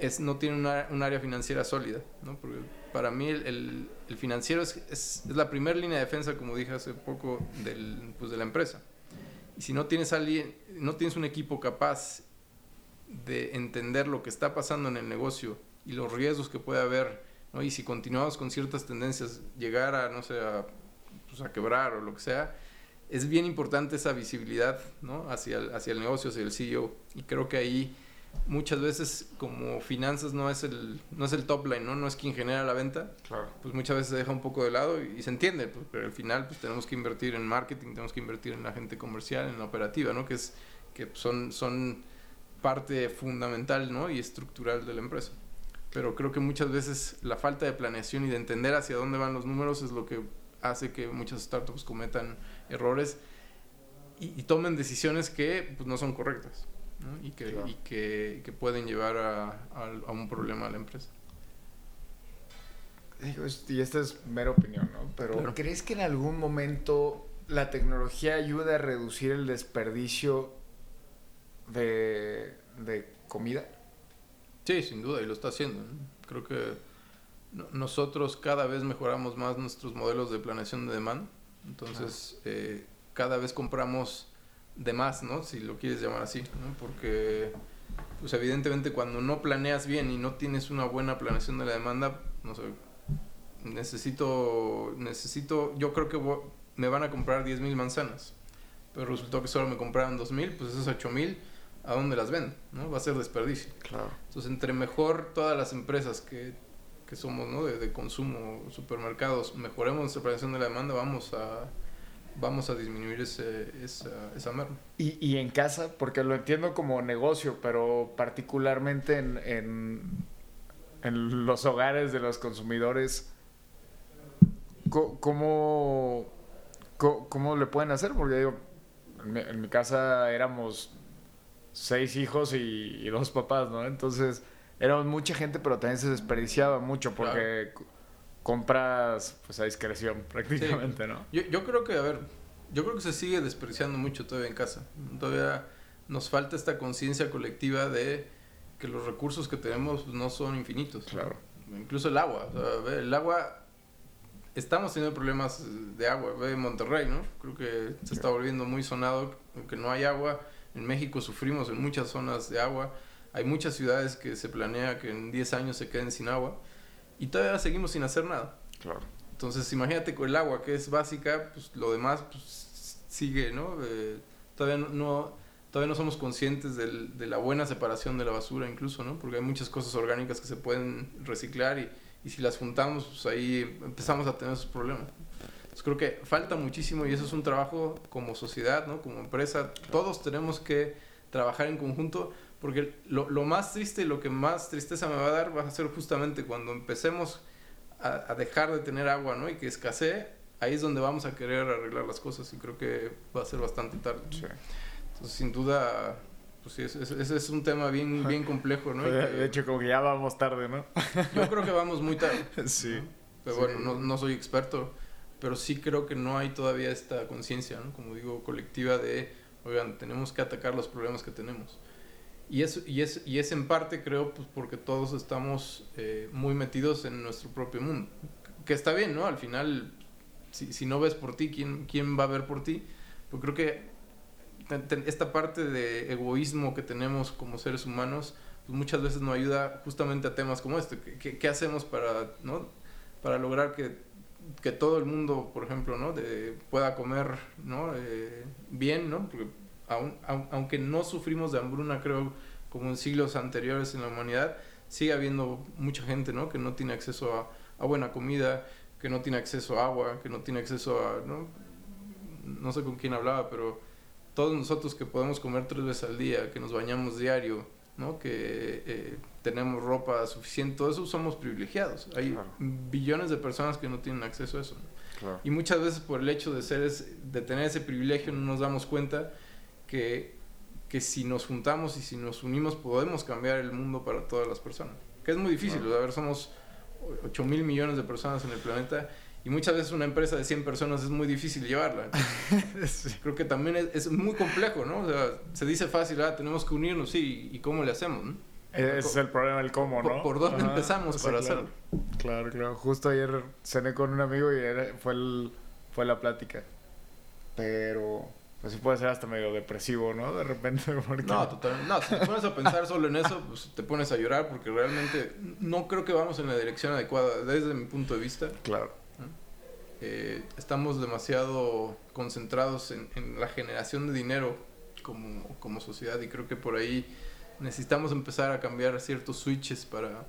es no tienen un área financiera sólida, ¿no? Porque para mí el, el, financiero es, es, es la primera línea de defensa, como dije hace poco, del, pues de la empresa. Y si no tienes, alguien, no tienes un equipo capaz de entender lo que está pasando en el negocio y los riesgos que puede haber, ¿no? y si continuamos con ciertas tendencias, llegar a, no sé, a, pues a quebrar o lo que sea, es bien importante esa visibilidad ¿no? hacia, el, hacia el negocio, hacia el CEO. Y creo que ahí muchas veces como finanzas no es el no es el top line no no es quien genera la venta. Claro. pues muchas veces se deja un poco de lado y, se entiende pues, pero al final pues tenemos que invertir en marketing tenemos que invertir en la gente comercial en la operativa no que es que son son parte fundamental no y estructural de la empresa. Pero creo que muchas veces la falta de planeación y de entender hacia dónde van los números es lo que hace que muchas startups cometan errores y, y tomen decisiones que pues, no son correctas y, que, y que, que, pueden llevar a, a, a, un problema a la empresa. Y esta es mera opinión, ¿no? Pero claro. ¿crees que en algún momento la tecnología ayuda a reducir el desperdicio de, de comida? Sí, sin duda, y lo está haciendo. Creo que nosotros cada vez mejoramos más nuestros modelos de planeación de demanda. Entonces, eh, cada vez compramos de más, ¿no? Si lo quieres llamar así, ¿no? Porque, pues evidentemente cuando no planeas bien y no tienes una buena planeación de la demanda, no sé, necesito, necesito, yo creo que me van a comprar 10.000 manzanas, pero resultó que solo me compraron 2.000, pues esos 8.000, ¿a dónde las ven? ¿no? Va a ser desperdicio. Claro. Entonces, entre mejor todas las empresas que, que somos, ¿no? De, de consumo, supermercados, mejoremos nuestra planeación de la demanda, vamos a vamos a disminuir ese, esa, esa merma. Y, y, en casa, porque lo entiendo como negocio, pero particularmente en, en, en los hogares de los consumidores, ¿cómo, cómo, le pueden hacer? Porque digo, en mi, en mi casa éramos seis hijos y, y, dos papás, ¿no? Entonces éramos mucha gente, pero también se desperdiciaba mucho porque... Claro compras pues a discreción prácticamente, ¿no? Yo, yo creo que, a ver, yo creo que se sigue desperdiciando mucho todavía en casa. Todavía nos falta esta conciencia colectiva de que los recursos que tenemos no son infinitos. Claro. Incluso el agua. O sea, el agua, estamos teniendo problemas de agua. Ve Monterrey, ¿no? Creo que se está volviendo muy sonado que no hay agua. En México sufrimos en muchas zonas de agua. Hay muchas ciudades que se planea que en 10 años se queden sin agua y todavía seguimos sin hacer nada. Claro. Entonces, imagínate con el agua, que es básica, pues lo demás pues, sigue, ¿no? Eh, todavía no, todavía no somos conscientes del, de la buena separación de la basura incluso, ¿no? Porque hay muchas cosas orgánicas que se pueden reciclar y, y si las juntamos, pues ahí empezamos a tener esos problemas. Entonces creo que falta muchísimo y eso es un trabajo como sociedad, ¿no? Como empresa, todos tenemos que trabajar en conjunto porque lo, lo, más triste y lo que más tristeza me va a dar va a ser justamente cuando empecemos a, a, dejar de tener agua, ¿no? Y que escasee, ahí es donde vamos a querer arreglar las cosas y creo que va a ser bastante tarde. Sí. Entonces, sin duda, pues sí, ese, ese es un tema bien, bien complejo, ¿no? De hecho, como que ya vamos tarde, ¿no? Yo creo que vamos muy tarde. Sí. ¿no? Pero sí. bueno, no, no soy experto, pero sí creo que no hay todavía esta conciencia, ¿no? Como digo, colectiva de, oigan, tenemos que atacar los problemas que tenemos. Y es, y, es, y es en parte, creo, pues porque todos estamos eh, muy metidos en nuestro propio mundo. Que está bien, ¿no? Al final, si, si no ves por ti, ¿quién, ¿quién va a ver por ti? Pues creo que esta parte de egoísmo que tenemos como seres humanos, pues muchas veces nos ayuda justamente a temas como este. ¿Qué, qué hacemos para, ¿no? para lograr que, que todo el mundo, por ejemplo, ¿no? De, pueda comer ¿no? Eh, bien, ¿no? Porque aun, aun, aunque no sufrimos de hambruna, creo, como en siglos anteriores en la humanidad, sigue habiendo mucha gente, ¿no? Que no tiene acceso a, a buena comida, que no tiene acceso a agua, que no tiene acceso a, ¿no? No sé con quién hablaba, pero todos nosotros que podemos comer tres veces al día, que nos bañamos diario, ¿no? Que eh, tenemos ropa suficiente, todo eso somos privilegiados. Hay Claro. billones de personas que no tienen acceso a eso. ¿no? Claro. Y muchas veces por el hecho de ser es- de tener ese privilegio no nos damos cuenta que, que si nos juntamos y si nos unimos podemos cambiar el mundo para todas las personas. Que es muy difícil, Claro. a ver, somos 8 mil millones de personas en el planeta y muchas veces una empresa de 100 personas es muy difícil llevarla. Sí. Creo que también es, es muy complejo, ¿no? O sea, se dice fácil, ah, tenemos que unirnos, sí, ¿y cómo le hacemos? no? Ese es el problema del cómo, ¿Por- ¿no? por dónde empezamos para claro. hacerlo? Claro, claro. Justo ayer cené con un amigo y era- fue, el, fue la plática. Pero, pues sí puede ser hasta medio depresivo, ¿no? De repente, porque... No, total, no, si te pones a pensar solo en eso, pues te pones a llorar porque realmente no creo que vamos en la dirección adecuada desde mi punto de vista. Claro. Eh, estamos demasiado concentrados en, en la generación de dinero como, como sociedad y creo que por ahí necesitamos empezar a cambiar ciertos switches para,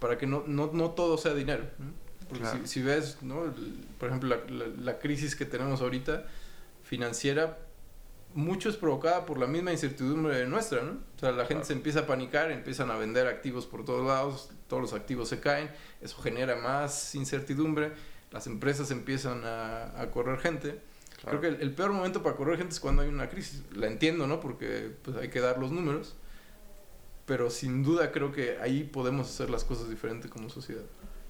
para que no, no, no todo sea dinero. ¿no? Porque Claro. si, si ves, ¿no? El- por ejemplo, la, la- la crisis que tenemos ahorita financiera, mucho es provocada por la misma incertidumbre nuestra, ¿no? O sea, la gente Claro. se empieza a panicar, empiezan a vender activos por todos lados, todos los activos se caen, eso genera más incertidumbre, las empresas empiezan a, a correr gente. claro. Creo que el, el peor momento para correr gente es cuando hay una crisis. La entiendo, ¿no? Porque pues hay que dar los números. Pero sin duda creo que ahí podemos hacer las cosas diferentes como sociedad.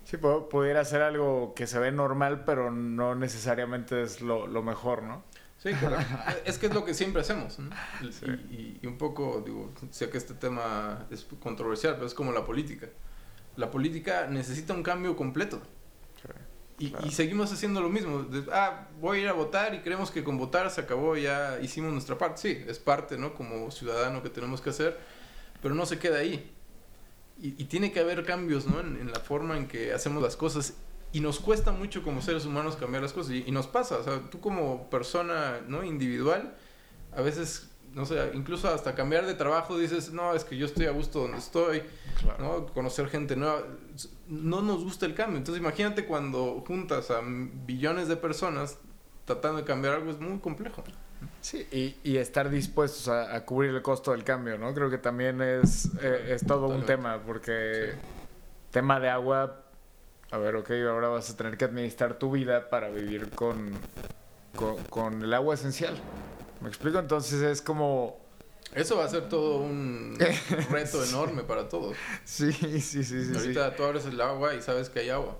Sí, pu- pudiera ser algo que se ve normal, pero no necesariamente es lo, lo mejor, ¿no? Sí, correcto. es que es lo que siempre hacemos. ¿no? Y, y, un poco, digo, sé que este tema es controversial, pero es como la política. La política necesita un cambio completo. y, y, seguimos haciendo lo mismo. ah, voy a ir a votar y creemos que con votar se acabó, ya hicimos nuestra parte. Sí, es parte, ¿no? Como ciudadano que tenemos que hacer, pero no se queda ahí. Y, y tiene que haber cambios, ¿no? En, en, la forma en que hacemos las cosas y nos cuesta mucho como seres humanos cambiar las cosas y, y, nos pasa, o sea, tú como persona no individual, a veces, no sé, incluso hasta cambiar de trabajo dices, no, es que yo estoy a gusto donde estoy, claro. ¿no? Conocer gente nueva, no nos gusta el cambio. Entonces imagínate cuando juntas a billones de personas tratando de cambiar algo es muy complejo. Sí, y, y estar dispuestos a, a, cubrir el costo del cambio, ¿no? Creo que también es, eh, es todo Totalmente. un tema, porque sí. tema de agua a ver, ok, ahora vas a tener que administrar tu vida para vivir con, con, con, el agua esencial. ¿Me explico? Entonces es como... Eso va a ser todo un reto enorme para todos. Sí, sí, sí. sí Ahorita sí. tú abres el agua y sabes que hay agua.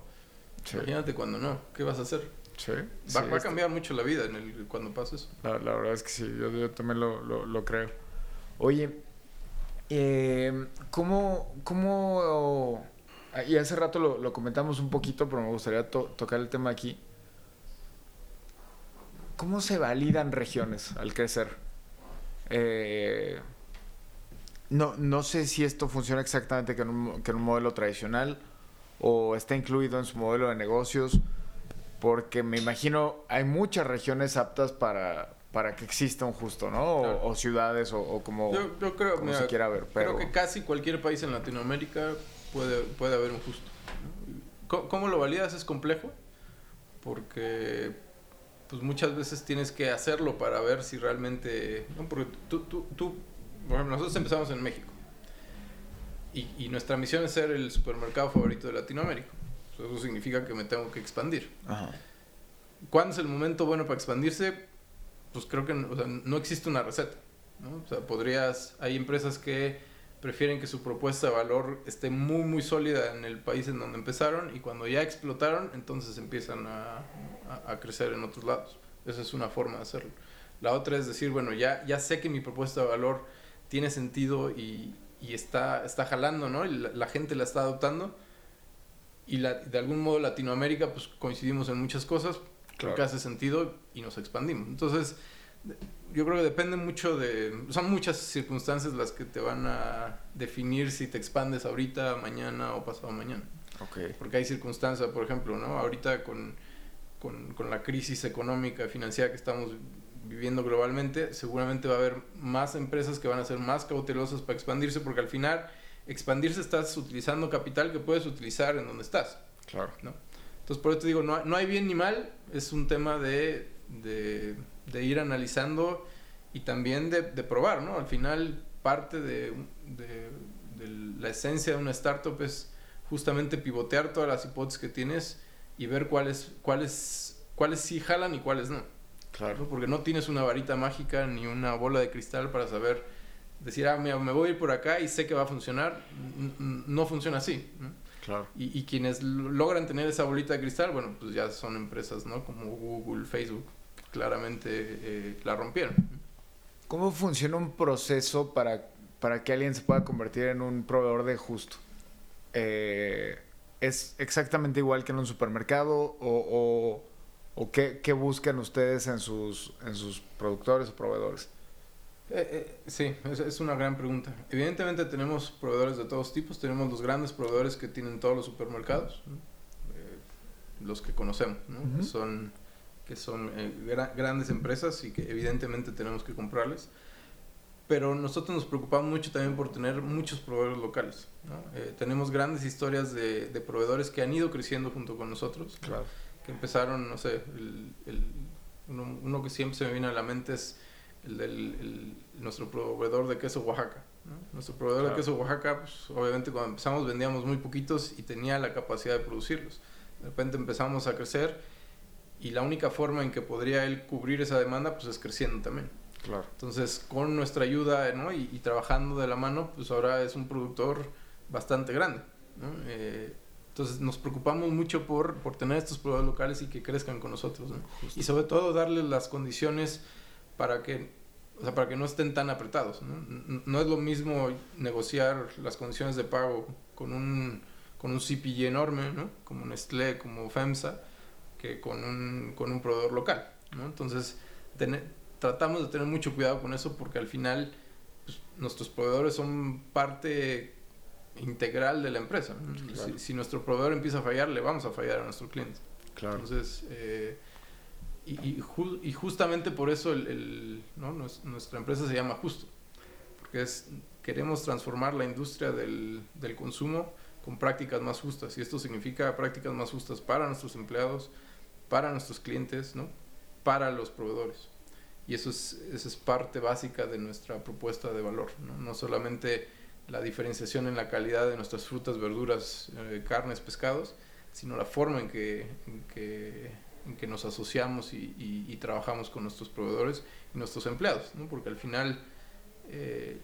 Sí. Imagínate cuando no. ¿Qué vas a hacer? Sí. Va, va a cambiar mucho la vida en el, cuando pase eso. La, la, verdad es que sí, yo, yo también lo, lo, lo, creo. Oye, eh, ¿cómo, cómo y hace rato lo, lo, comentamos un poquito, pero me gustaría to tocar el tema aquí. ¿Cómo se validan regiones al crecer? Eh, no, no sé si esto funciona exactamente que en, un, que en un modelo tradicional o está incluido en su modelo de negocios, porque me imagino hay muchas regiones aptas para, para que exista un justo, ¿no? O, claro. o ciudades o, o, como, yo, yo creo, como mira, se quiera ver. Pero... Creo que casi cualquier país en Latinoamérica puede, puede haber un justo. ¿Cómo lo validas? Es complejo, porque pues muchas veces tienes que hacerlo para ver si realmente... ¿no? Porque tú, tú, tú, bueno, nosotros empezamos en México y, y, nuestra misión es ser el supermercado favorito de Latinoamérica. Eso significa que me tengo que expandir. Ajá. ¿Cuándo es el momento bueno para expandirse? Pues creo que o sea, no existe una receta. ¿no? O sea, podrías, hay empresas que prefieren que su propuesta de valor esté muy muy sólida en el país en donde empezaron y cuando ya explotaron entonces empiezan a, a, a, crecer en otros lados. Esa es una forma de hacerlo. La otra es decir, bueno, ya, ya sé que mi propuesta de valor tiene sentido y, y está, está jalando, ¿no? Y la, la, gente la está adoptando y la, de algún modo Latinoamérica pues coincidimos en muchas cosas, claro. que hace sentido y nos expandimos. Entonces, yo creo que depende mucho de... Son muchas circunstancias las que te van a definir si te expandes ahorita, mañana o pasado mañana. Okay. Porque hay circunstancias, por ejemplo, ¿no? Ahorita con, con, con, la crisis económica, financiera que estamos viviendo globalmente, seguramente va a haber más empresas que van a ser más cautelosas para expandirse, porque al final expandirse estás utilizando capital que puedes utilizar en donde estás. Claro. ¿no? Entonces, por eso te digo, no, no hay bien ni mal, es un tema de, de de ir analizando y también de, de probar, ¿no? Al final, parte de, de, de, la esencia de una startup es justamente pivotear todas las hipótesis que tienes y ver cuáles, cuáles, cuáles sí jalan y cuáles no. Claro. Porque no tienes una varita mágica ni una bola de cristal para saber, decir, ah, me, me voy a ir por acá y sé que va a funcionar. No funciona así. ¿no? Claro. Y, y, quienes logran tener esa bolita de cristal, bueno, pues ya son empresas, ¿no? Como Google, Facebook, claramente eh, la rompieron. ¿Cómo funciona un proceso para, para que alguien se pueda convertir en un proveedor de justo? Eh, ¿Es exactamente igual que en un supermercado o, o, o qué, qué, buscan ustedes en sus, en sus productores o proveedores? Eh, eh, sí, es, es, una gran pregunta. Evidentemente tenemos proveedores de todos tipos, tenemos los grandes proveedores que tienen todos los supermercados, ¿no? eh, los que conocemos, ¿no? Uh -huh. son que son eh, gra grandes empresas y que evidentemente tenemos que comprarles. Pero nosotros nos preocupamos mucho también por tener muchos proveedores locales. ¿no? Eh, tenemos grandes historias de, de, proveedores que han ido creciendo junto con nosotros. Claro. Que empezaron, no sé, el, el, uno, uno, que siempre se me viene a la mente es el del nuestro proveedor de queso Oaxaca. ¿no? Nuestro proveedor claro. de queso Oaxaca, pues, obviamente cuando empezamos vendíamos muy poquitos y tenía la capacidad de producirlos. De repente empezamos a crecer y la única forma en que podría él cubrir esa demanda pues es creciendo también. Claro. Entonces, con nuestra ayuda ¿no? y, y, trabajando de la mano, pues ahora es un productor bastante grande. ¿no? Eh, Entonces nos preocupamos mucho por, por tener estos proveedores locales y que crezcan con nosotros. ¿no? Y sobre todo darles las condiciones para que, o sea, para que no estén tan apretados. ¿no? no es lo mismo negociar las condiciones de pago con un, con un CPG enorme, ¿no? como Nestlé, como FEMSA, que con un, con un proveedor local. ¿no? Entonces tratamos de tener mucho cuidado con eso porque al final pues, nuestros proveedores son parte integral de la empresa. Si, nuestro proveedor empieza a fallar, le vamos a fallar a nuestro cliente. Claro. Entonces, eh, y, y, justamente por eso el, ¿no? nuestra empresa se llama Justo, porque es, queremos transformar la industria del, del, consumo con prácticas más justas, y esto significa prácticas más justas para nuestros empleados, para nuestros clientes, ¿no? para los proveedores. Y eso es, eso es parte básica de nuestra propuesta de valor, no, no solamente la diferenciación en la calidad de nuestras frutas, verduras, eh, carnes, pescados, sino la forma en que, en que, en que nos asociamos y, y, trabajamos con nuestros proveedores y nuestros empleados, ¿no? porque al final eh,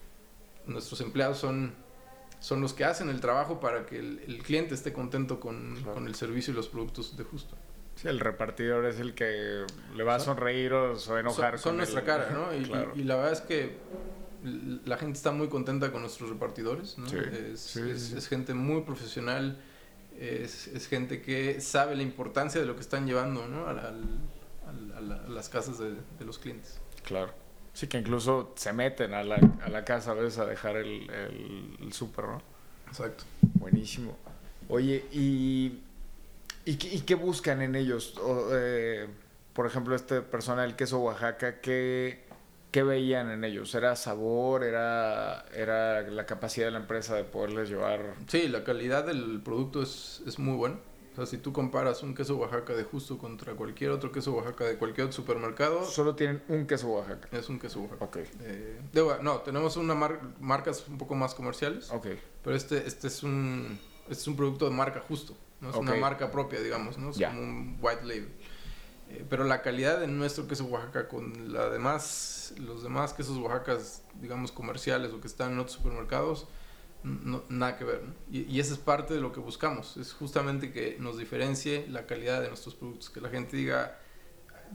nuestros empleados son, son los que hacen el trabajo para que el, el cliente esté contento con, con, el servicio y los productos de justo. Sí, el repartidor es el que le va a sonreír o, o enojar. Son, son nuestra cara, ¿no? Y, y, la verdad es que la gente está muy contenta con nuestros repartidores, ¿no? es, es, gente muy profesional, es, es, gente que sabe la importancia de lo que están llevando ¿no? a, a, las casas de, de, los clientes. Claro. Sí, que incluso se meten a la, a la casa a veces a dejar el, el, súper, ¿no? Exacto. Buenísimo. Oye, ¿y, y, qué buscan en ellos? eh, por ejemplo, este persona del queso Oaxaca, ¿qué ¿qué veían en ellos? ¿Era sabor? ¿Era, era la capacidad de la empresa de poderles llevar? Sí, la calidad del producto es, es muy buena. O sea, si tú comparas un queso Oaxaca de justo contra cualquier otro queso Oaxaca de cualquier otro supermercado... Solo tienen un queso Oaxaca. Es un queso Oaxaca. Ok. Eh, no, tenemos una marcas un poco más comerciales. Ok. Pero este, este, es, un, este es un producto de marca justo. ¿No? Es una marca propia, digamos, ¿no? Es como un white label. Eh, pero la calidad de nuestro queso Oaxaca con la demás, los demás quesos Oaxacas, digamos, comerciales o que están en otros supermercados, no, nada que ver. Y, y esa es parte de lo que buscamos. Es justamente que nos diferencie la calidad de nuestros productos. Que la gente diga,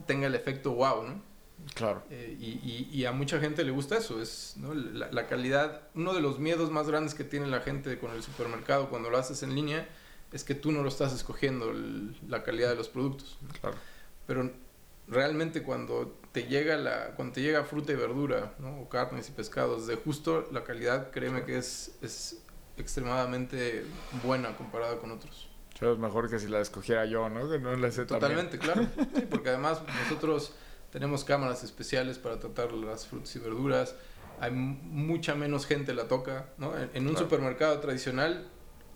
tenga el efecto wow, ¿no? Claro. Eh, y, y, a mucha gente le gusta eso. Es ¿no? la, la, calidad. Uno de los miedos más grandes que tiene la gente con el supermercado cuando lo haces en línea es que tú no lo estás escogiendo la calidad de los productos. Claro. Pero realmente cuando te llega la cuando te llega fruta y verdura ¿no? o carnes y pescados de justo la calidad créeme que es, es extremadamente buena comparada con otros. Es mejor que si la escogiera yo no que no la sé totalmente claro. Sí, porque además nosotros tenemos cámaras especiales para tratar las frutas y verduras. Hay mucha menos gente la toca ¿no? en, un supermercado tradicional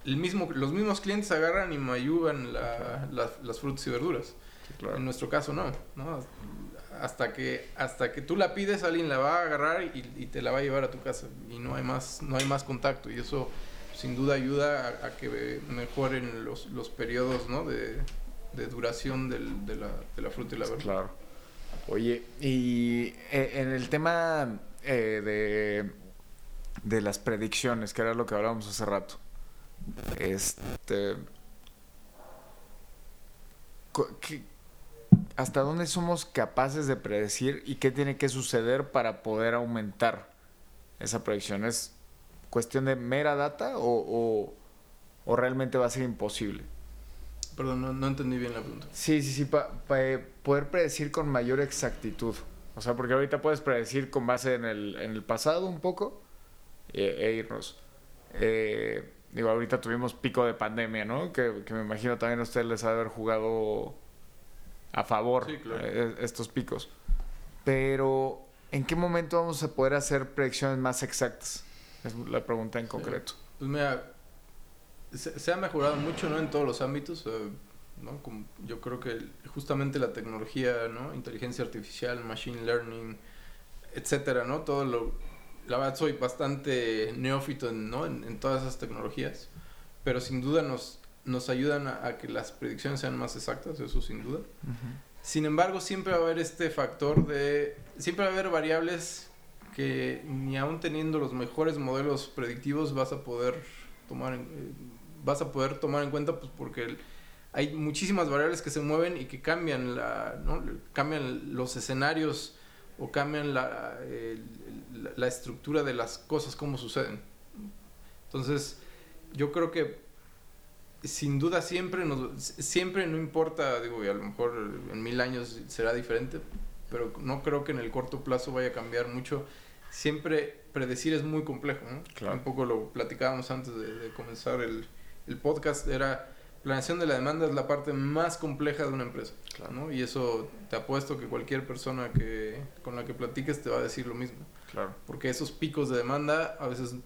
el mismo los mismos clientes agarran y mayugan la, las frutas y verduras en nuestro caso no, ¿no? Hasta que, hasta que tú la pides, alguien la va a agarrar y, te la va a llevar a tu casa. Y no hay más, no hay más contacto. Y eso sin duda ayuda a, que mejoren los, los periodos ¿no? de, de duración del, de, la, de, la, fruta y la verdura. Claro. Oye, y eh, en el tema eh, de, de las predicciones, que era lo que hablábamos hace rato, este, ¿qué, hasta dónde somos capaces de predecir y qué tiene que suceder para poder aumentar esa predicción. ¿Es cuestión de mera data o, realmente va a ser imposible? Perdón, no, entendí bien la pregunta. Sí, sí, sí, para eh, poder predecir con mayor exactitud. O sea, porque ahorita puedes predecir con base en el, en el pasado un poco eh, e irnos. Eh, digo, ahorita tuvimos pico de pandemia, ¿no? Que, que me imagino también a ustedes les ha de haber jugado a favor eh, estos picos. Pero, ¿en qué momento vamos a poder hacer predicciones más exactas? Es la pregunta en concreto. Pues mira, se, ha mejorado mucho, ¿no? En todos los ámbitos. ¿no? yo creo que justamente la tecnología, ¿no? Inteligencia artificial, machine learning, etcétera, ¿no? Todo lo... La verdad soy bastante neófito ¿no? en, en todas esas tecnologías, pero sin duda nos, nos ayudan a, que las predicciones sean más exactas, eso sin duda. Sin embargo, siempre va a haber este factor de... Siempre va a haber variables que ni aún teniendo los mejores modelos predictivos vas a poder tomar, eh, vas a poder tomar en cuenta pues porque hay muchísimas variables que se mueven y que cambian, la, ¿no? cambian los escenarios o cambian la, la, estructura de las cosas, cómo suceden. Entonces, yo creo que sin duda siempre, nos, siempre no importa, digo, y a lo mejor en mil años será diferente, pero no creo que en el corto plazo vaya a cambiar mucho. Siempre predecir es muy complejo, ¿no? Un poco lo platicábamos antes de, comenzar el, el, podcast, era planeación de la demanda es la parte más compleja de una empresa, ¿no? Y eso te apuesto que cualquier persona que con la que platiques te va a decir lo mismo. Claro. Porque esos picos de demanda a veces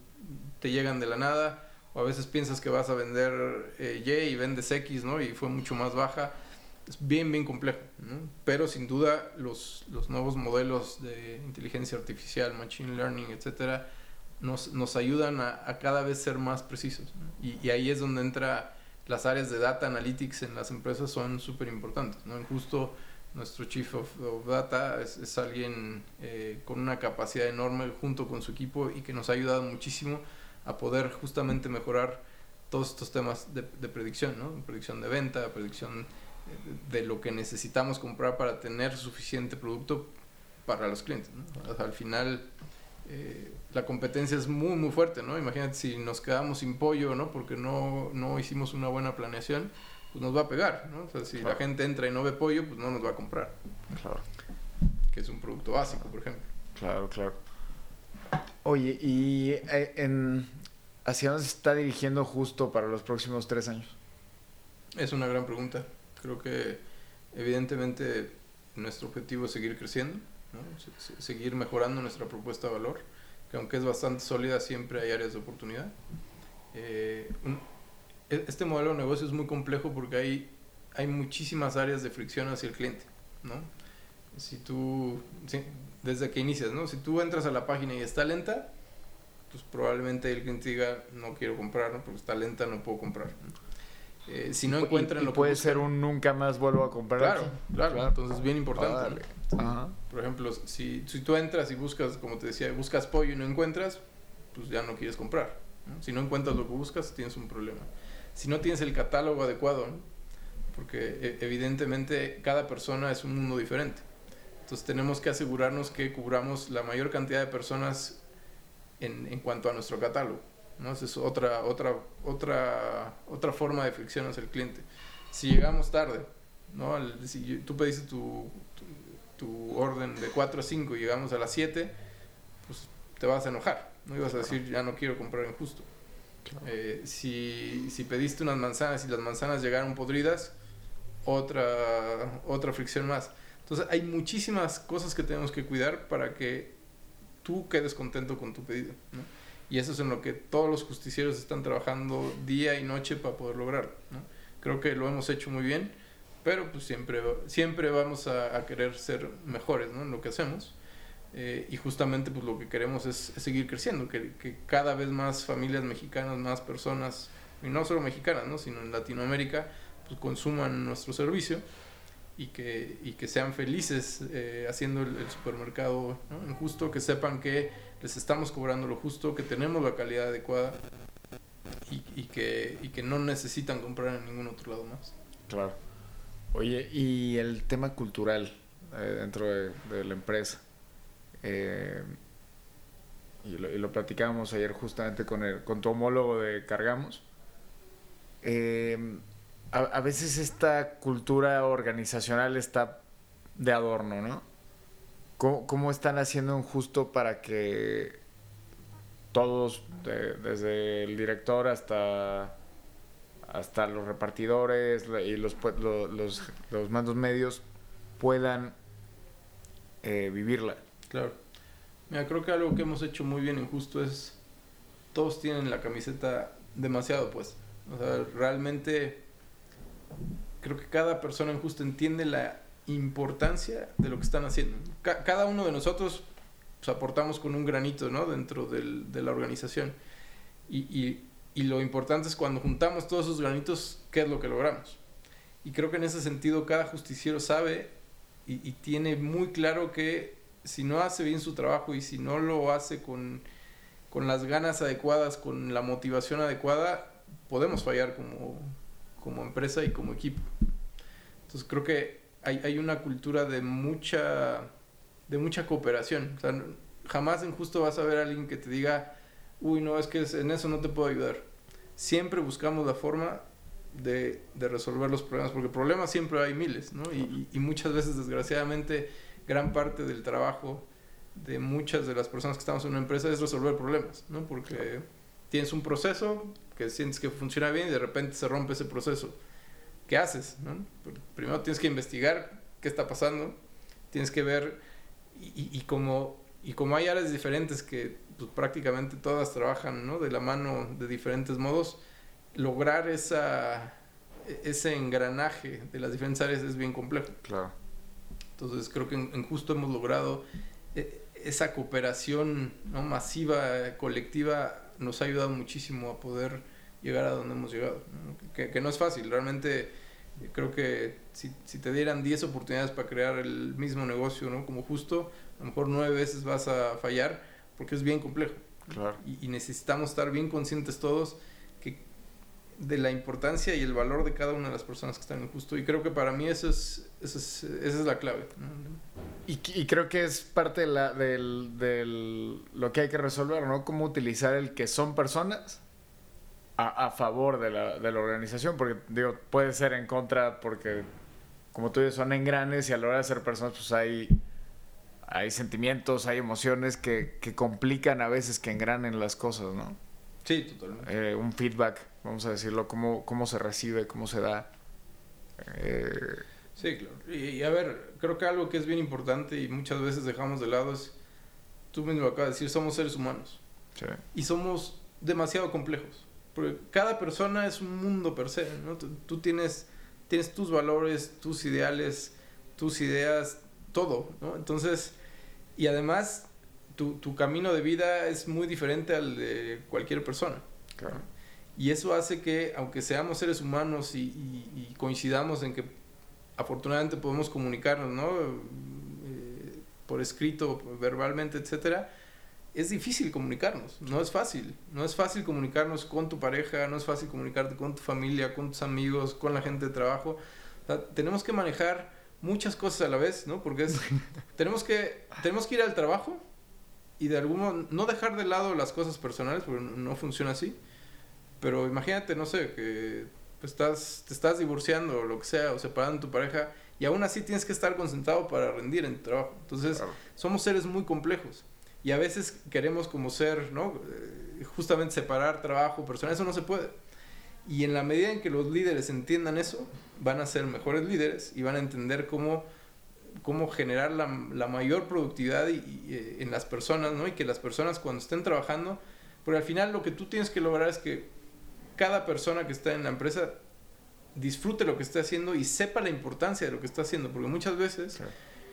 te llegan de la nada, o a veces piensas que vas a vender eh, Y y vendes X, ¿no? Y fue mucho más baja. Es bien, bien complejo, ¿no? Pero sin duda los, los nuevos modelos de inteligencia artificial, machine learning, etcétera, nos, nos ayudan a, a, cada vez ser más precisos. Y, y, ahí es donde entra las áreas de data analytics en las empresas son súper importantes, ¿no? Justo nuestro Chief of, Data es, es alguien eh, con una capacidad enorme junto con su equipo y que nos ha ayudado muchísimo a poder justamente mejorar todos estos temas de, predicción, ¿no? Predicción de venta, predicción de, lo que necesitamos comprar para tener suficiente producto para los clientes, ¿no? al final eh, la competencia es muy muy fuerte, ¿no? Imagínate si nos quedamos sin pollo, ¿no? Porque no, no hicimos una buena planeación, pues nos va a pegar, ¿no? O sea, si la gente entra y no ve pollo, pues no nos va a comprar. Claro. Que es un producto básico, por ejemplo. Claro, claro. Oye, ¿y eh, en, hacia dónde se está dirigiendo justo para los próximos tres años? Es una gran pregunta. Creo que evidentemente nuestro objetivo es seguir creciendo, seguir mejorando nuestra propuesta de valor, que aunque es bastante sólida, siempre hay áreas de oportunidad. Eh, e, este modelo de negocio es muy complejo porque hay, hay muchísimas áreas de fricción hacia el cliente. ¿no? Si tú, desde que inicias, ¿no? si tú entras a la página y está lenta, pues probablemente el cliente diga, no quiero comprar, porque está lenta, no puedo comprar. Eh, si no encuentran lo que puede ser un nunca más vuelvo a comprar. Claro, claro, entonces bien importante. Por ejemplo, si, si tú entras y buscas, como te decía, buscas pollo y no encuentras, pues ya no quieres comprar. Si no encuentras lo que buscas, tienes un problema. Si no tienes el catálogo adecuado, porque e, evidentemente cada persona es un mundo diferente. Entonces tenemos que asegurarnos que cubramos la mayor cantidad de personas en, en cuanto a nuestro catálogo. ¿No? Esa es otra, otra, otra, otra forma de fricción hacia el cliente. Si llegamos tarde, ¿no? si tú pediste tu, tu, orden de 4 a 5 y llegamos a las 7, pues te vas a enojar. No ibas a decir, ya no quiero comprar en justo. Eh, si, si pediste unas manzanas y las manzanas llegaron podridas, otra, otra fricción más. Entonces hay muchísimas cosas que tenemos que cuidar para que tú quedes contento con tu pedido. ¿no? Y eso es en lo que todos los justicieros están trabajando día y noche para poder lograrlo. ¿no? Creo que lo hemos hecho muy bien, pero pues siempre, siempre vamos a, querer ser mejores ¿no? en lo que hacemos. Eh, y justamente pues lo que queremos es, seguir creciendo, que, que, cada vez más familias mexicanas, más personas, y no solo mexicanas, ¿no? sino en Latinoamérica, pues consuman nuestro servicio y que, y que sean felices eh, haciendo el, supermercado ¿no? justo, que sepan que les estamos cobrando lo justo, que tenemos la calidad adecuada y, y, que, y que no necesitan comprar en ningún otro lado más. Claro. Oye, y el tema cultural eh, dentro de, la empresa. Eh, y, lo, y, lo, platicábamos ayer justamente con, el, con tu homólogo de Cargamos. Eh, a, veces esta cultura organizacional está de adorno, ¿no? ¿Cómo, están haciendo un justo para que todos, desde el director hasta, hasta los repartidores y los, los, los, mandos medios, puedan eh, vivirla? Claro. Mira, creo que algo que hemos hecho muy bien en Justo es, todos tienen la camiseta demasiado pues. O sea, realmente creo que cada persona en justo entiende la importancia de lo que están haciendo. cada uno de nosotros pues, aportamos con un granito ¿no? dentro del, de la organización. Y, y, lo importante es cuando juntamos todos esos granitos, ¿qué es lo que logramos? Y creo que en ese sentido cada justiciero sabe y, y tiene muy claro que si no hace bien su trabajo y si no lo hace con, con las ganas adecuadas, con la motivación adecuada, podemos fallar como, como empresa y como equipo. Entonces creo que hay, una cultura de mucha, de mucha cooperación. Jamás en justo vas a ver a alguien que te diga, uy, no, es que en eso no te puedo ayudar. Siempre buscamos la forma de, resolver los problemas, porque problemas siempre hay miles, y, muchas veces, desgraciadamente, gran parte del trabajo de muchas de las personas que estamos en una empresa es resolver problemas, ¿no? Porque tienes un proceso que sientes que funciona bien y de repente se rompe ese proceso. ¿Qué haces? ¿no? Primero tienes que investigar qué está pasando, tienes que ver y, y como, y como hay áreas diferentes que pues, prácticamente todas trabajan ¿no? de la mano de diferentes modos, lograr esa, ese engranaje de las diferentes áreas es bien complejo. Claro. Entonces creo que en, en justo hemos logrado eh, esa cooperación ¿no? masiva, colectiva, nos ha ayudado muchísimo a poder llegar a donde hemos llegado. ¿no? Que, que, no es fácil, realmente creo que si, si, te dieran 10 oportunidades para crear el mismo negocio, ¿no? como justo, a lo mejor 9 veces vas a fallar porque es bien complejo. Claro. Y, y, necesitamos estar bien conscientes todos que de la importancia y el valor de cada una de las personas que están en justo. Y creo que para mí eso es, eso es, esa es la clave. ¿no? Y, y, creo que es parte de la, del, del, lo que hay que resolver, ¿no? Cómo utilizar el que son personas a, a favor de la, de la, organización, porque digo, puede ser en contra porque, como tú dices, son engranes y a la hora de ser personas, pues hay, hay sentimientos, hay emociones que, que complican a veces que engranen las cosas, ¿no? Sí, totalmente. Eh, un feedback, vamos a decirlo, cómo, cómo se recibe, cómo se da. Eh, Sí, claro. Y, y, a ver, creo que algo que es bien importante y muchas veces dejamos de lado es, tú mismo lo acabas de decir, somos seres humanos. Sí. Y somos demasiado complejos. Porque cada persona es un mundo per se, ¿no? Tú, tú, tienes, tienes tus valores, tus ideales, tus ideas, todo, ¿no? Entonces, y además, tu, tu camino de vida es muy diferente al de cualquier persona. Claro. Y eso hace que, aunque seamos seres humanos y, y, y coincidamos en que afortunadamente podemos comunicarnos, ¿no? Eh, por escrito, verbalmente, etcétera. Es difícil comunicarnos, no es fácil. No es fácil comunicarnos con tu pareja, no es fácil comunicarte con tu familia, con tus amigos, con la gente de trabajo. O sea, tenemos que manejar muchas cosas a la vez, ¿no? Porque es, tenemos, que, tenemos que ir al trabajo y de algún modo no dejar de lado las cosas personales, porque no funciona así. Pero imagínate, no sé, que pues estás, te estás divorciando o lo que sea, o separando tu pareja, y aún así tienes que estar concentrado para rendir en tu trabajo. Entonces, claro. somos seres muy complejos. Y a veces queremos como ser, ¿no? Eh, justamente separar trabajo, personal, eso no se puede. Y en la medida en que los líderes entiendan eso, van a ser mejores líderes y van a entender cómo, cómo generar la, la mayor productividad y, y, en las personas, ¿no? Y que las personas cuando estén trabajando, porque al final lo que tú tienes que lograr es que cada persona que está en la empresa disfrute lo que está haciendo y sepa la importancia de lo que está haciendo, porque muchas veces.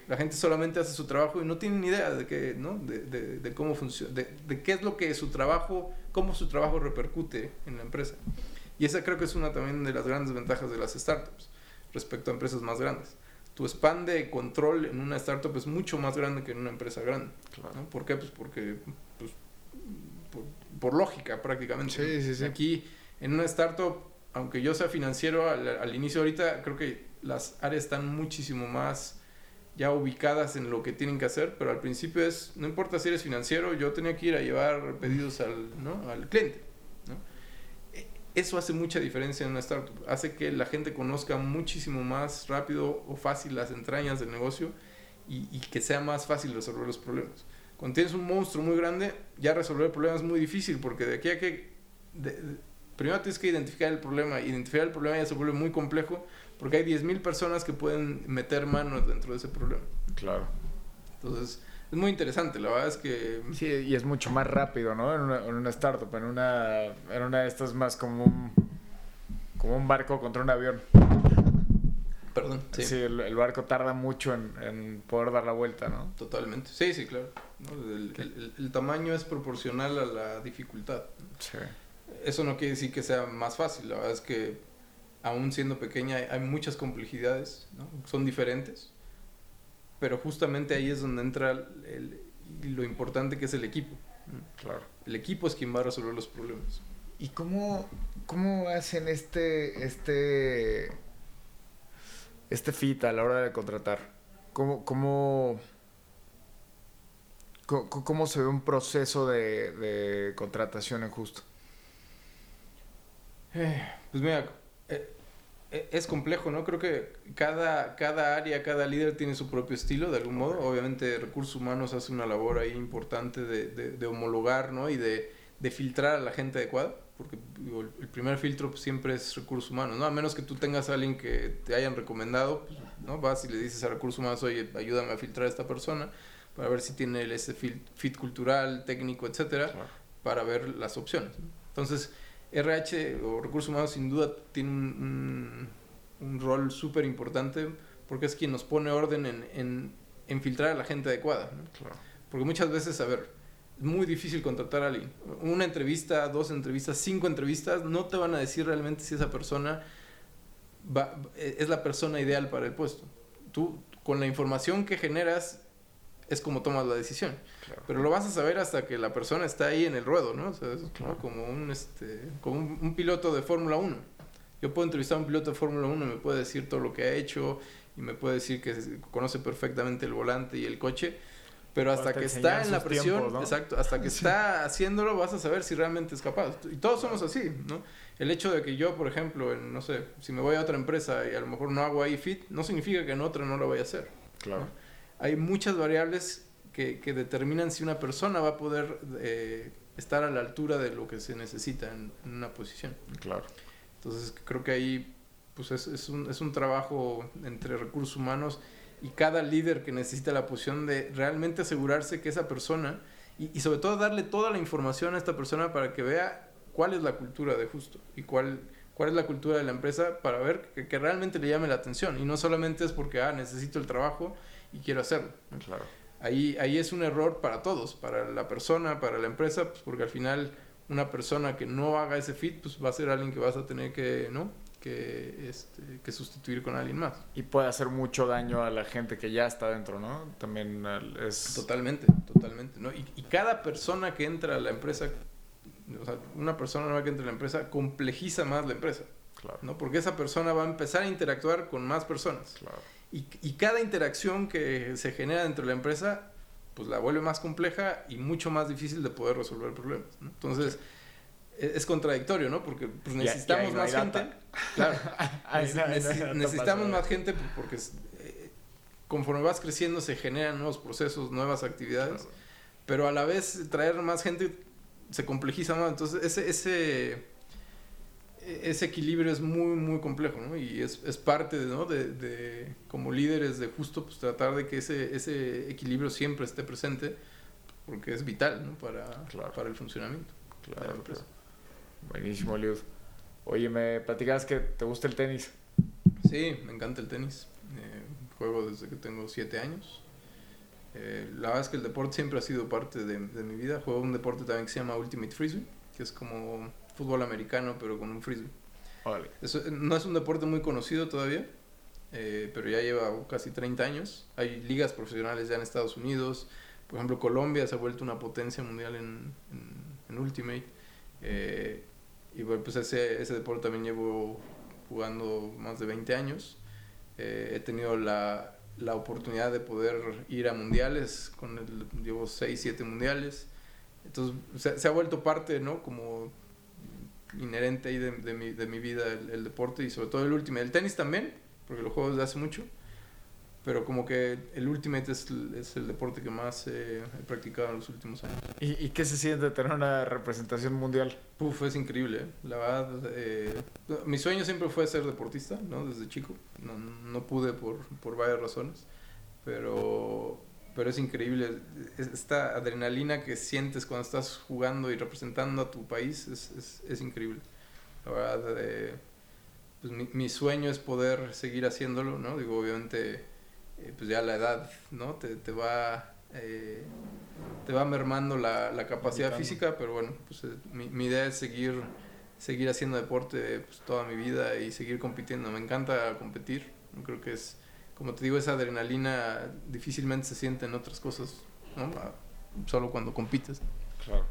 La gente solamente hace su trabajo y no tiene ni idea de, que, ¿no? de, de, de cómo funciona, de, de, qué es lo que su trabajo, cómo su trabajo repercute en la empresa. Y esa creo que es una también de las grandes ventajas de las startups respecto a empresas más grandes. Tu span de control en una startup es mucho más grande que en una empresa grande. Claro. ¿no? ¿Por qué? Pues porque, pues, por, por lógica prácticamente. Sí, sí, sí. Aquí en una startup, aunque yo sea financiero al, al, inicio ahorita, creo que las áreas están muchísimo más ya ubicadas en lo que tienen que hacer, pero al principio es, no importa si eres financiero, yo tenía que ir a llevar pedidos al, ¿no? al cliente. ¿no? Eso hace mucha diferencia en una startup, hace que la gente conozca muchísimo más rápido o fácil las entrañas del negocio y, que sea más fácil resolver los problemas. Cuando tienes un monstruo muy grande, ya resolver problemas es muy difícil, porque de aquí a que... De, primero tienes que identificar el problema. Identificar el problema ya se vuelve muy complejo porque hay 10.000 personas que pueden meter manos dentro de ese problema. Claro. Entonces, es muy interesante. La verdad es que... Sí, y es mucho más rápido, ¿no? En una, en una startup. En una, en una de estas más como un, como un barco contra un avión. Perdón. Sí, sí el, el, barco tarda mucho en, en, poder dar la vuelta, ¿no? Totalmente. Sí, sí, claro. ¿no? El, el, el, tamaño es proporcional a la dificultad. Sí eso no quiere decir que sea más fácil, la verdad es que aún siendo pequeña hay, muchas complejidades, ¿no? son diferentes, pero justamente ahí es donde entra el, lo importante que es el equipo. Claro. El equipo es quien va a resolver los problemas. ¿Y cómo, cómo hacen este, este, este fit a la hora de contratar? ¿Cómo, cómo, cómo, se ve un proceso de, de contratación en justo? Eh, pues mira, es complejo, ¿no? Creo que cada, cada área, cada líder tiene su propio estilo, de algún modo. Obviamente, recursos humanos hace una labor ahí importante de, de, homologar, ¿no? Y de, de, filtrar a la gente adecuada, porque el primer filtro pues, siempre es recursos humanos, ¿no? A menos que tú tengas a alguien que te hayan recomendado, pues, ¿no? Vas y le dices a recursos humanos, oye, ayúdame a filtrar a esta persona para ver si tiene ese fit, cultural, técnico, etcétera, para ver las opciones. Entonces, RH o recursos humanos sin duda tiene un, un, rol súper importante porque es quien nos pone orden en, en, filtrar a la gente adecuada. Porque muchas veces, a ver, es muy difícil contratar a alguien. Una entrevista, dos entrevistas, cinco entrevistas, no te van a decir realmente si esa persona va, es la persona ideal para el puesto. Tú, con la información que generas, es como tomas la decisión. Pero lo vas a saber hasta que la persona está ahí en el ruedo, ¿no? O sea, es como un, este, como un, piloto de Fórmula 1. Yo puedo entrevistar a un piloto de Fórmula 1 y me puede decir todo lo que ha hecho y me puede decir que conoce perfectamente el volante y el coche, pero hasta que está en la presión, exacto, hasta que está haciéndolo vas a saber si realmente es capaz. Y todos somos así, ¿no? El hecho de que yo, por ejemplo, no sé, si me voy a otra empresa y a lo mejor no hago ahí fit, no significa que en otra no lo vaya a hacer. Claro. Hay muchas variables que, que, determinan si una persona va a poder eh, estar a la altura de lo que se necesita en, una posición. Claro. Entonces creo que ahí pues es, es, un, es un trabajo entre recursos humanos y cada líder que necesita la posición de realmente asegurarse que esa persona y, y, sobre todo darle toda la información a esta persona para que vea cuál es la cultura de justo y cuál, cuál es la cultura de la empresa para ver que, que realmente le llame la atención y no solamente es porque ah, necesito el trabajo y quiero hacerlo. Claro ahí, ahí es un error para todos, para la persona, para la empresa, pues porque al final una persona que no haga ese fit, pues va a ser alguien que vas a tener que, ¿no? Que, este, que sustituir con alguien más. Y puede hacer mucho daño a la gente que ya está dentro, ¿no? También es... Totalmente, totalmente, ¿no? Y, y cada persona que entra a la empresa, o sea, una persona nueva que entra a la empresa, complejiza más la empresa. Claro. ¿no? Porque esa persona va a empezar a interactuar con más personas. Claro. Y, cada interacción que se genera dentro de la empresa, pues la vuelve más compleja y mucho más difícil de poder resolver problemas. Entonces, e, es, contradictorio, ¿no? Porque pues, necesitamos más gente. Claro. necesitamos más gente porque eh, conforme vas creciendo se generan nuevos procesos, nuevas actividades. Pero a la vez traer más gente se complejiza más. Entonces, ese, ese ese equilibrio es muy, muy complejo, ¿no? Y es, es parte, ¿no? De, de, como líderes, de justo pues, tratar de que ese, ese equilibrio siempre esté presente, porque es vital, ¿no? Para, para el funcionamiento de la empresa. Buenísimo, Liud. Oye, me platicabas que te gusta el tenis. Sí, me encanta el tenis. Eh, juego desde que tengo siete años. Eh, la verdad es que el deporte siempre ha sido parte de, de mi vida. Juego un deporte también que se llama Ultimate Frisbee, que es como fútbol americano, pero con un frisbee. no es un deporte muy conocido todavía, eh, pero ya lleva casi 30 años. Hay ligas profesionales ya en Estados Unidos. Por ejemplo, Colombia se ha vuelto una potencia mundial en, en, Ultimate. Eh, y bueno, pues ese, ese deporte también llevo jugando más de 20 años. Eh, he tenido la, la, oportunidad de poder ir a mundiales, con el, llevo 6, 7 mundiales. Entonces se, se, ha vuelto parte, ¿no? Como inherente ahí de, de, mi, de mi vida el, deporte y sobre todo el Ultimate. El tenis también, porque lo juego desde hace mucho, pero como que el Ultimate es, es el deporte que más he practicado en los últimos años. ¿Y, ¿Y, qué se siente tener una representación mundial? Uf, es increíble, ¿eh? la verdad. Eh, mi sueño siempre fue ser deportista, ¿no? Desde chico. No, no pude por, por varias razones, pero pero es increíble. Esta adrenalina que sientes cuando estás jugando y representando a tu país es, es, es increíble. La verdad, eh, pues mi, mi, sueño es poder seguir haciéndolo, ¿no? Digo, obviamente, eh, pues ya la edad, ¿no? Te, te va... Eh, te va mermando la, la capacidad física, pero bueno, pues mi, mi, idea es seguir, seguir haciendo deporte pues, toda mi vida y seguir compitiendo. Me encanta competir, creo que es, como te digo, esa adrenalina difícilmente se siente en otras cosas, ¿no? Solo cuando compites. Claro.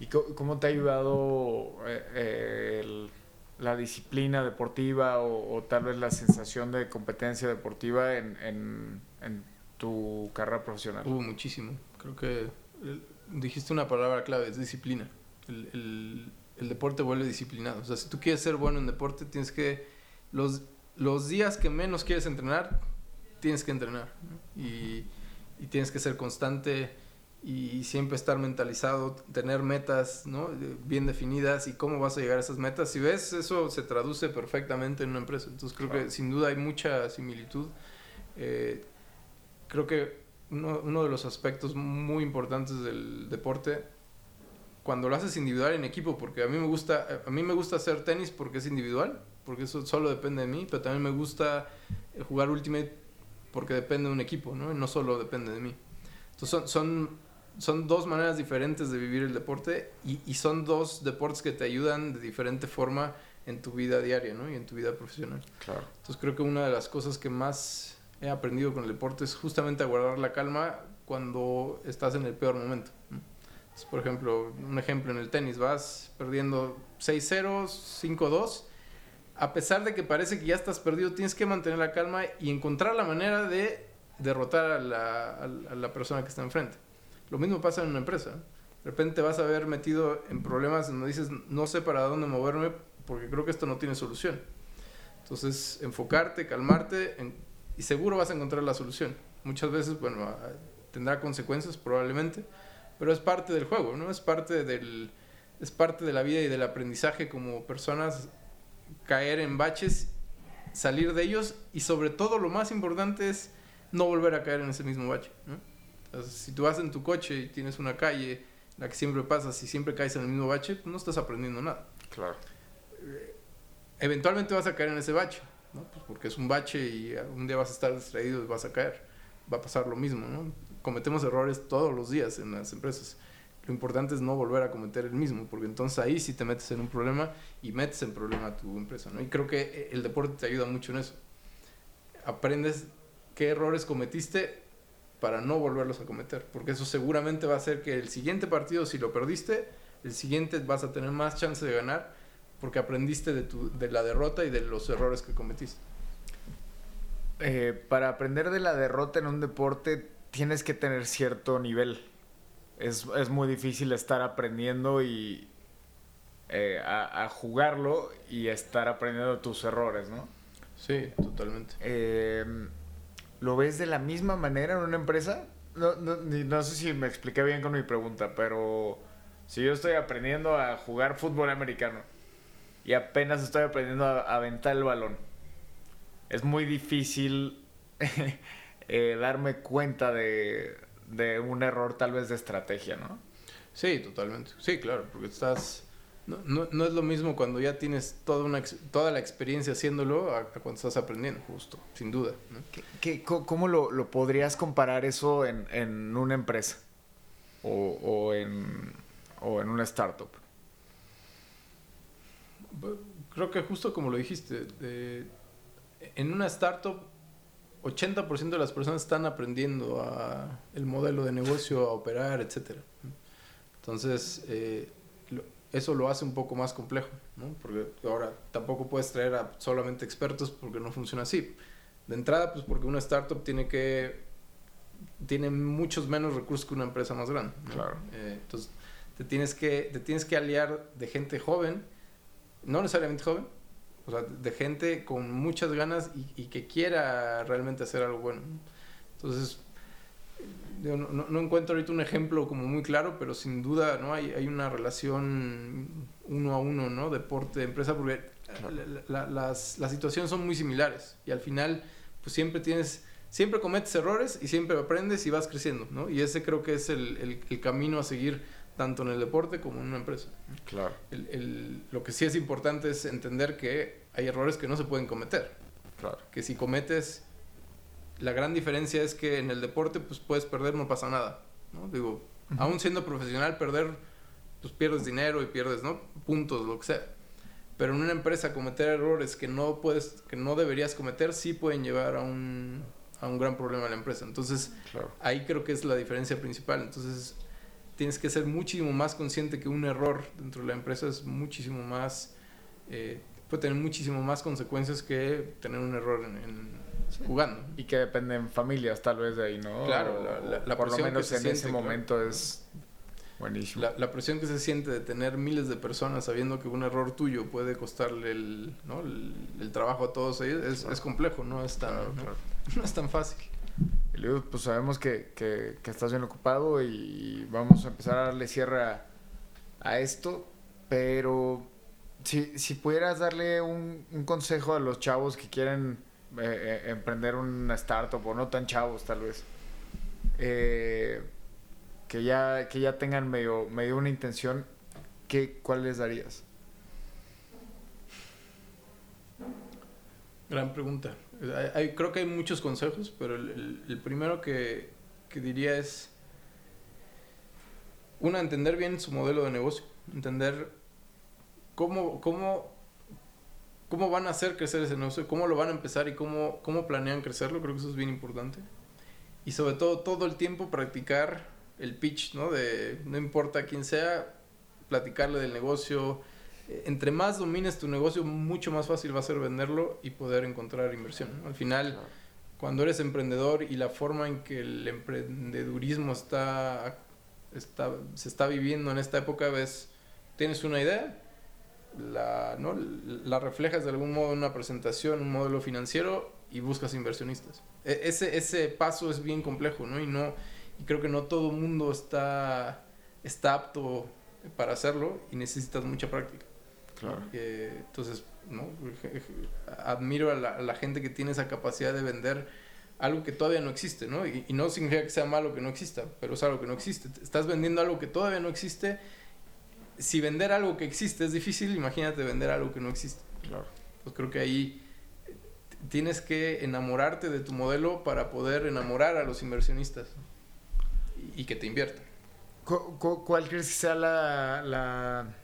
¿Y cómo te ha ayudado eh, la disciplina deportiva o, tal vez la sensación de competencia deportiva en, tu carrera profesional? Hubo muchísimo. Creo que dijiste una palabra clave, es disciplina. El, deporte vuelve disciplinado. O sea, si tú quieres ser bueno en deporte, tienes que... Los, los días que menos quieres entrenar, tienes que entrenar. Y, y tienes que ser constante y siempre estar mentalizado, tener metas ¿no? bien definidas y cómo vas a llegar a esas metas. Si ves, eso se traduce perfectamente en una empresa. Entonces creo que sin duda hay mucha similitud. Eh, creo que uno, uno, de los aspectos muy importantes del deporte, cuando lo haces individual en equipo, porque a mí me gusta, a mí me gusta hacer tenis porque es individual, porque eso solo depende de mí, pero también me gusta jugar Ultimate porque depende de un equipo, ¿no? Y no solo depende de mí. Entonces son, son son dos maneras diferentes de vivir el deporte y, y, son dos deportes que te ayudan de diferente forma en tu vida diaria, ¿no? Y en tu vida profesional. Claro. Entonces creo que una de las cosas que más he aprendido con el deporte es justamente a guardar la calma cuando estás en el peor momento. Entonces, por ejemplo, un ejemplo en el tenis, vas perdiendo 6-0, 5-2. A pesar de que parece que ya estás perdido, tienes que mantener la calma y encontrar la manera de derrotar a la, persona que está enfrente. Lo mismo pasa en una empresa. De repente vas a ver metido en problemas donde dices, no sé para dónde moverme porque creo que esto no tiene solución. Entonces, enfocarte, calmarte y seguro vas a encontrar la solución. Muchas veces, bueno, tendrá consecuencias probablemente, pero es parte del juego, ¿no? Es parte del es parte de la vida y del aprendizaje como personas caer en baches, salir de ellos y sobre todo lo más importante es no volver a caer en ese mismo bache, ¿no? si tú vas en tu coche y tienes una calle, la que siempre pasas y siempre caes en el mismo bache, pues no estás aprendiendo nada. Claro. Eh, eventualmente vas a caer en ese bache, ¿no? Pues porque es un bache y un día vas a estar distraído y vas a caer. Va a pasar lo mismo, ¿no? Cometemos errores todos los días en las empresas. Lo importante es no volver a cometer el mismo, porque entonces ahí sí te metes en un problema y metes en problema a tu empresa, ¿no? Y creo que el deporte te ayuda mucho en eso. Aprendes qué errores cometiste para no volverlos a cometer, porque eso seguramente va a hacer que el siguiente partido, si lo perdiste, el siguiente vas a tener más chance de ganar, porque aprendiste de, tu, de la derrota y de los errores que cometiste. Eh, para aprender de la derrota en un deporte tienes que tener cierto nivel. Es, es muy difícil estar aprendiendo y eh, a, a, jugarlo y estar aprendiendo tus errores, ¿no? Sí, totalmente. Eh, ¿Lo ves de la misma manera en una empresa? No, no, no sé si me expliqué bien con mi pregunta, pero si yo estoy aprendiendo a jugar fútbol americano y apenas estoy aprendiendo a aventar el balón, es muy difícil eh, darme cuenta de, de un error tal vez de estrategia, ¿no? Sí, totalmente. Sí, claro, porque estás no, no, no, es lo mismo cuando ya tienes toda, una, toda la experiencia haciéndolo a, cuando estás aprendiendo, justo, sin duda. ¿Qué, cómo lo, lo, podrías comparar eso en, en una empresa o, o, en, o en una startup? Creo que justo como lo dijiste, en una startup 80% de las personas están aprendiendo a el modelo de negocio, a operar, etc. Entonces, eh, eso lo hace un poco más complejo, ¿no? Porque ahora tampoco puedes traer a solamente expertos porque no funciona así. De entrada, pues porque una startup tiene que tiene muchos menos recursos que una empresa más grande. Claro. Eh, entonces, te tienes que te tienes que aliar de gente joven, no necesariamente joven, o sea, de gente con muchas ganas y, y que quiera realmente hacer algo bueno. Entonces, no, no, encuentro ahorita un ejemplo como muy claro, pero sin duda no hay, hay una relación uno a uno, ¿no? Deporte-empresa, porque las, las situaciones son muy similares y al final pues siempre tienes, siempre cometes errores y siempre aprendes y vas creciendo, ¿no? Y ese creo que es el, el, el camino a seguir tanto en el deporte como en una empresa. Claro. El, el, lo que sí es importante es entender que hay errores que no se pueden cometer. Claro. Que si cometes la gran diferencia es que en el deporte pues puedes perder, no pasa nada, ¿no? Digo, aún siendo profesional, perder, pues pierdes dinero y pierdes, ¿no? Puntos, lo que sea. Pero en una empresa cometer errores que no puedes, que no deberías cometer, sí pueden llevar a un, a un gran problema a la empresa. Entonces, ahí creo que es la diferencia principal. Entonces, tienes que ser muchísimo más consciente que un error dentro de la empresa es muchísimo más, eh, puede tener muchísimo más consecuencias que tener un error en, jugando. Y que dependen familias tal vez de ahí, ¿no? Claro, la, por lo menos en ese momento es buenísimo. La, presión que se siente de tener miles de personas sabiendo que un error tuyo puede costarle el, ¿no? el, trabajo a todos ellos es, es complejo, no es tan, ¿no? es tan fácil. Y luego, pues sabemos que, que, estás bien ocupado y vamos a empezar a darle cierre a, esto, pero si, si pudieras darle un, un consejo a los chavos que quieren eh, eh, emprender una startup o no tan chavos tal vez. Eh, que ya, que ya tengan medio, medio una intención, ¿qué, ¿cuál les darías? Gran pregunta. Hay, creo que hay muchos consejos, pero el, primero que, que, diría es, una, entender bien su modelo de negocio, entender cómo, cómo cómo van a hacer crecer ese negocio, cómo lo van a empezar y cómo, cómo planean crecerlo, creo que eso es bien importante. Y sobre todo, todo el tiempo practicar el pitch, ¿no? De no importa quién sea, platicarle del negocio. Entre más domines tu negocio, mucho más fácil va a ser venderlo y poder encontrar inversión. Al final, cuando eres emprendedor y la forma en que el emprendedurismo está, está, se está viviendo en esta época, ves, tienes una idea, la, ¿no? la reflejas de algún modo en una presentación, un modelo financiero y buscas inversionistas. E, ese, ese paso es bien complejo, ¿no? Y, no, y creo que no todo el mundo está, está apto para hacerlo y necesitas mucha práctica. Claro. entonces, ¿no? Admiro a la, gente que tiene esa capacidad de vender algo que todavía no existe, ¿no? Y, y, no significa que sea malo que no exista, pero es algo que no existe. Estás vendiendo algo que todavía no existe si vender algo que existe es difícil, imagínate vender algo que no existe. Claro. Pues creo que ahí tienes que enamorarte de tu modelo para poder enamorar a los inversionistas y, que te inviertan. ¿Cuál crees que sea la, la,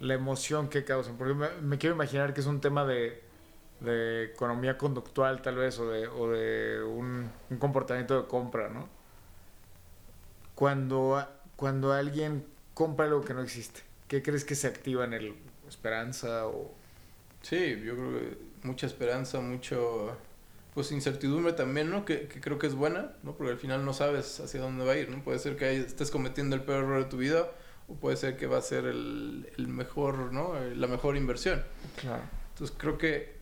emoción que causan? Porque me, quiero imaginar que es un tema de, economía conductual tal vez o de, o de un, un comportamiento de compra, ¿no? Cuando, cuando alguien compra algo que no existe. ¿Qué crees que se activa en el esperanza o...? Sí, yo creo que mucha esperanza, mucho pues incertidumbre también, ¿no? Que, creo que es buena, ¿no? Porque al final no sabes hacia dónde va a ir, ¿no? Puede ser que estés cometiendo el peor error de tu vida o puede ser que va a ser el, el mejor, ¿no? La mejor inversión. Claro. Entonces creo que...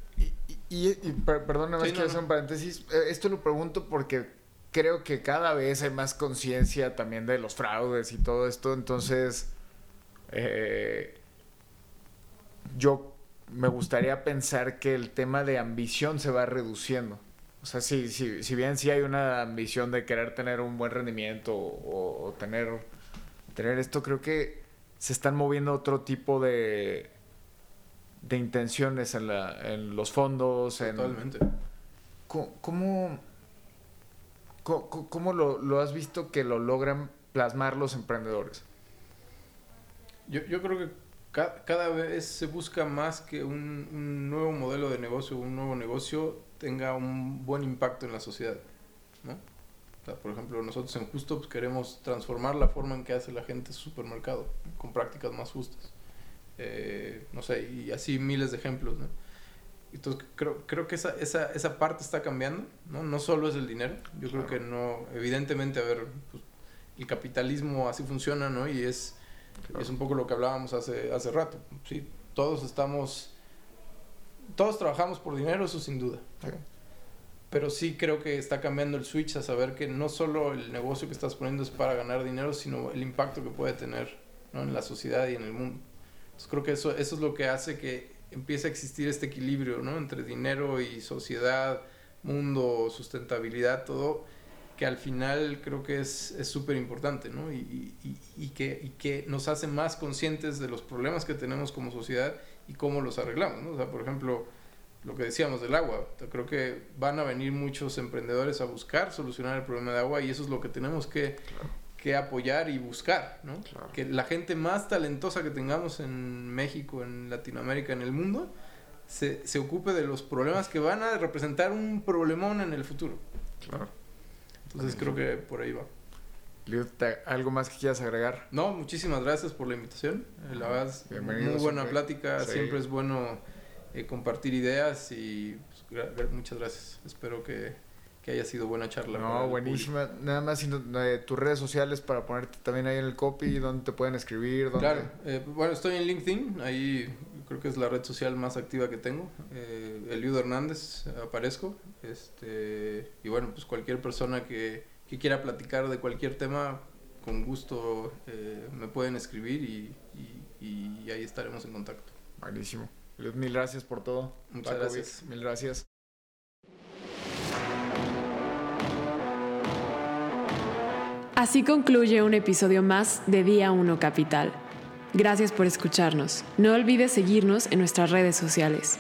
Y, y, perdóname, quiero hacer un paréntesis. Eh, esto lo pregunto porque creo que cada vez hay más conciencia también de los fraudes y todo esto. Entonces, eh, yo me gustaría pensar que el tema de ambición se va reduciendo. O sea, si, si, si bien sí hay una ambición de querer tener un buen rendimiento o, tener, tener esto, creo que se están moviendo otro tipo de, de intenciones en, la, en los fondos. Totalmente. ¿Cómo, ¿Cómo, lo, has visto que lo logran plasmar los emprendedores? Yo, yo creo que cada, vez se busca más que un, nuevo modelo de negocio, un nuevo negocio tenga un buen impacto en la sociedad. ¿no? Por ejemplo, nosotros en Justo pues, queremos transformar la forma en que hace la gente su supermercado con prácticas más justas. Eh, no sé, y así miles de ejemplos. ¿no? Entonces creo, creo que esa, esa, esa parte está cambiando, ¿no? No solo es el dinero, yo creo que no, evidentemente, a ver, pues, el capitalismo así funciona, ¿no? Y es, es un poco lo que hablábamos hace, hace rato, ¿sí? Todos estamos, todos trabajamos por dinero, eso sin duda. Pero sí creo que está cambiando el switch a saber que no solo el negocio que estás poniendo es para ganar dinero, sino el impacto que puede tener ¿no? en la sociedad y en el mundo. Entonces creo que eso, eso es lo que hace que empieza a existir este equilibrio, ¿no? Entre dinero y sociedad, mundo, sustentabilidad, todo, que al final creo que es súper importante, ¿no? Y, y, que, y que nos hace más conscientes de los problemas que tenemos como sociedad y cómo los arreglamos, ¿no? O sea, por ejemplo, lo que decíamos del agua, creo que van a venir muchos emprendedores a buscar solucionar el problema de agua y eso es lo que tenemos que, que apoyar y buscar, ¿no? Que la gente más talentosa que tengamos en México, en Latinoamérica, en el mundo, se, se, ocupe de los problemas que van a representar un problemón en el futuro. Claro. Entonces creo que por ahí va. ¿algo más que quieras agregar? No, muchísimas gracias por la invitación. La verdad, muy buena plática. Siempre es bueno eh, compartir ideas y pues, muchas gracias. Espero que, que, haya sido buena charla. No, buenísima. Nada más eh, tus redes sociales para ponerte también ahí en el copy, donde te pueden escribir. Dónde... Claro, bueno, estoy en LinkedIn, ahí creo que es la red social más activa que tengo. Eliudo Hernández, aparezco. Este, y bueno, pues cualquier persona que que quiera platicar de cualquier tema, con gusto eh, me pueden escribir y, ahí estaremos en contacto. Buenísimo. Mil gracias por todo. Muchas gracias. Mil gracias. Así concluye un episodio más de Día 1 Capital. Gracias por escucharnos. No olvides seguirnos en nuestras redes sociales.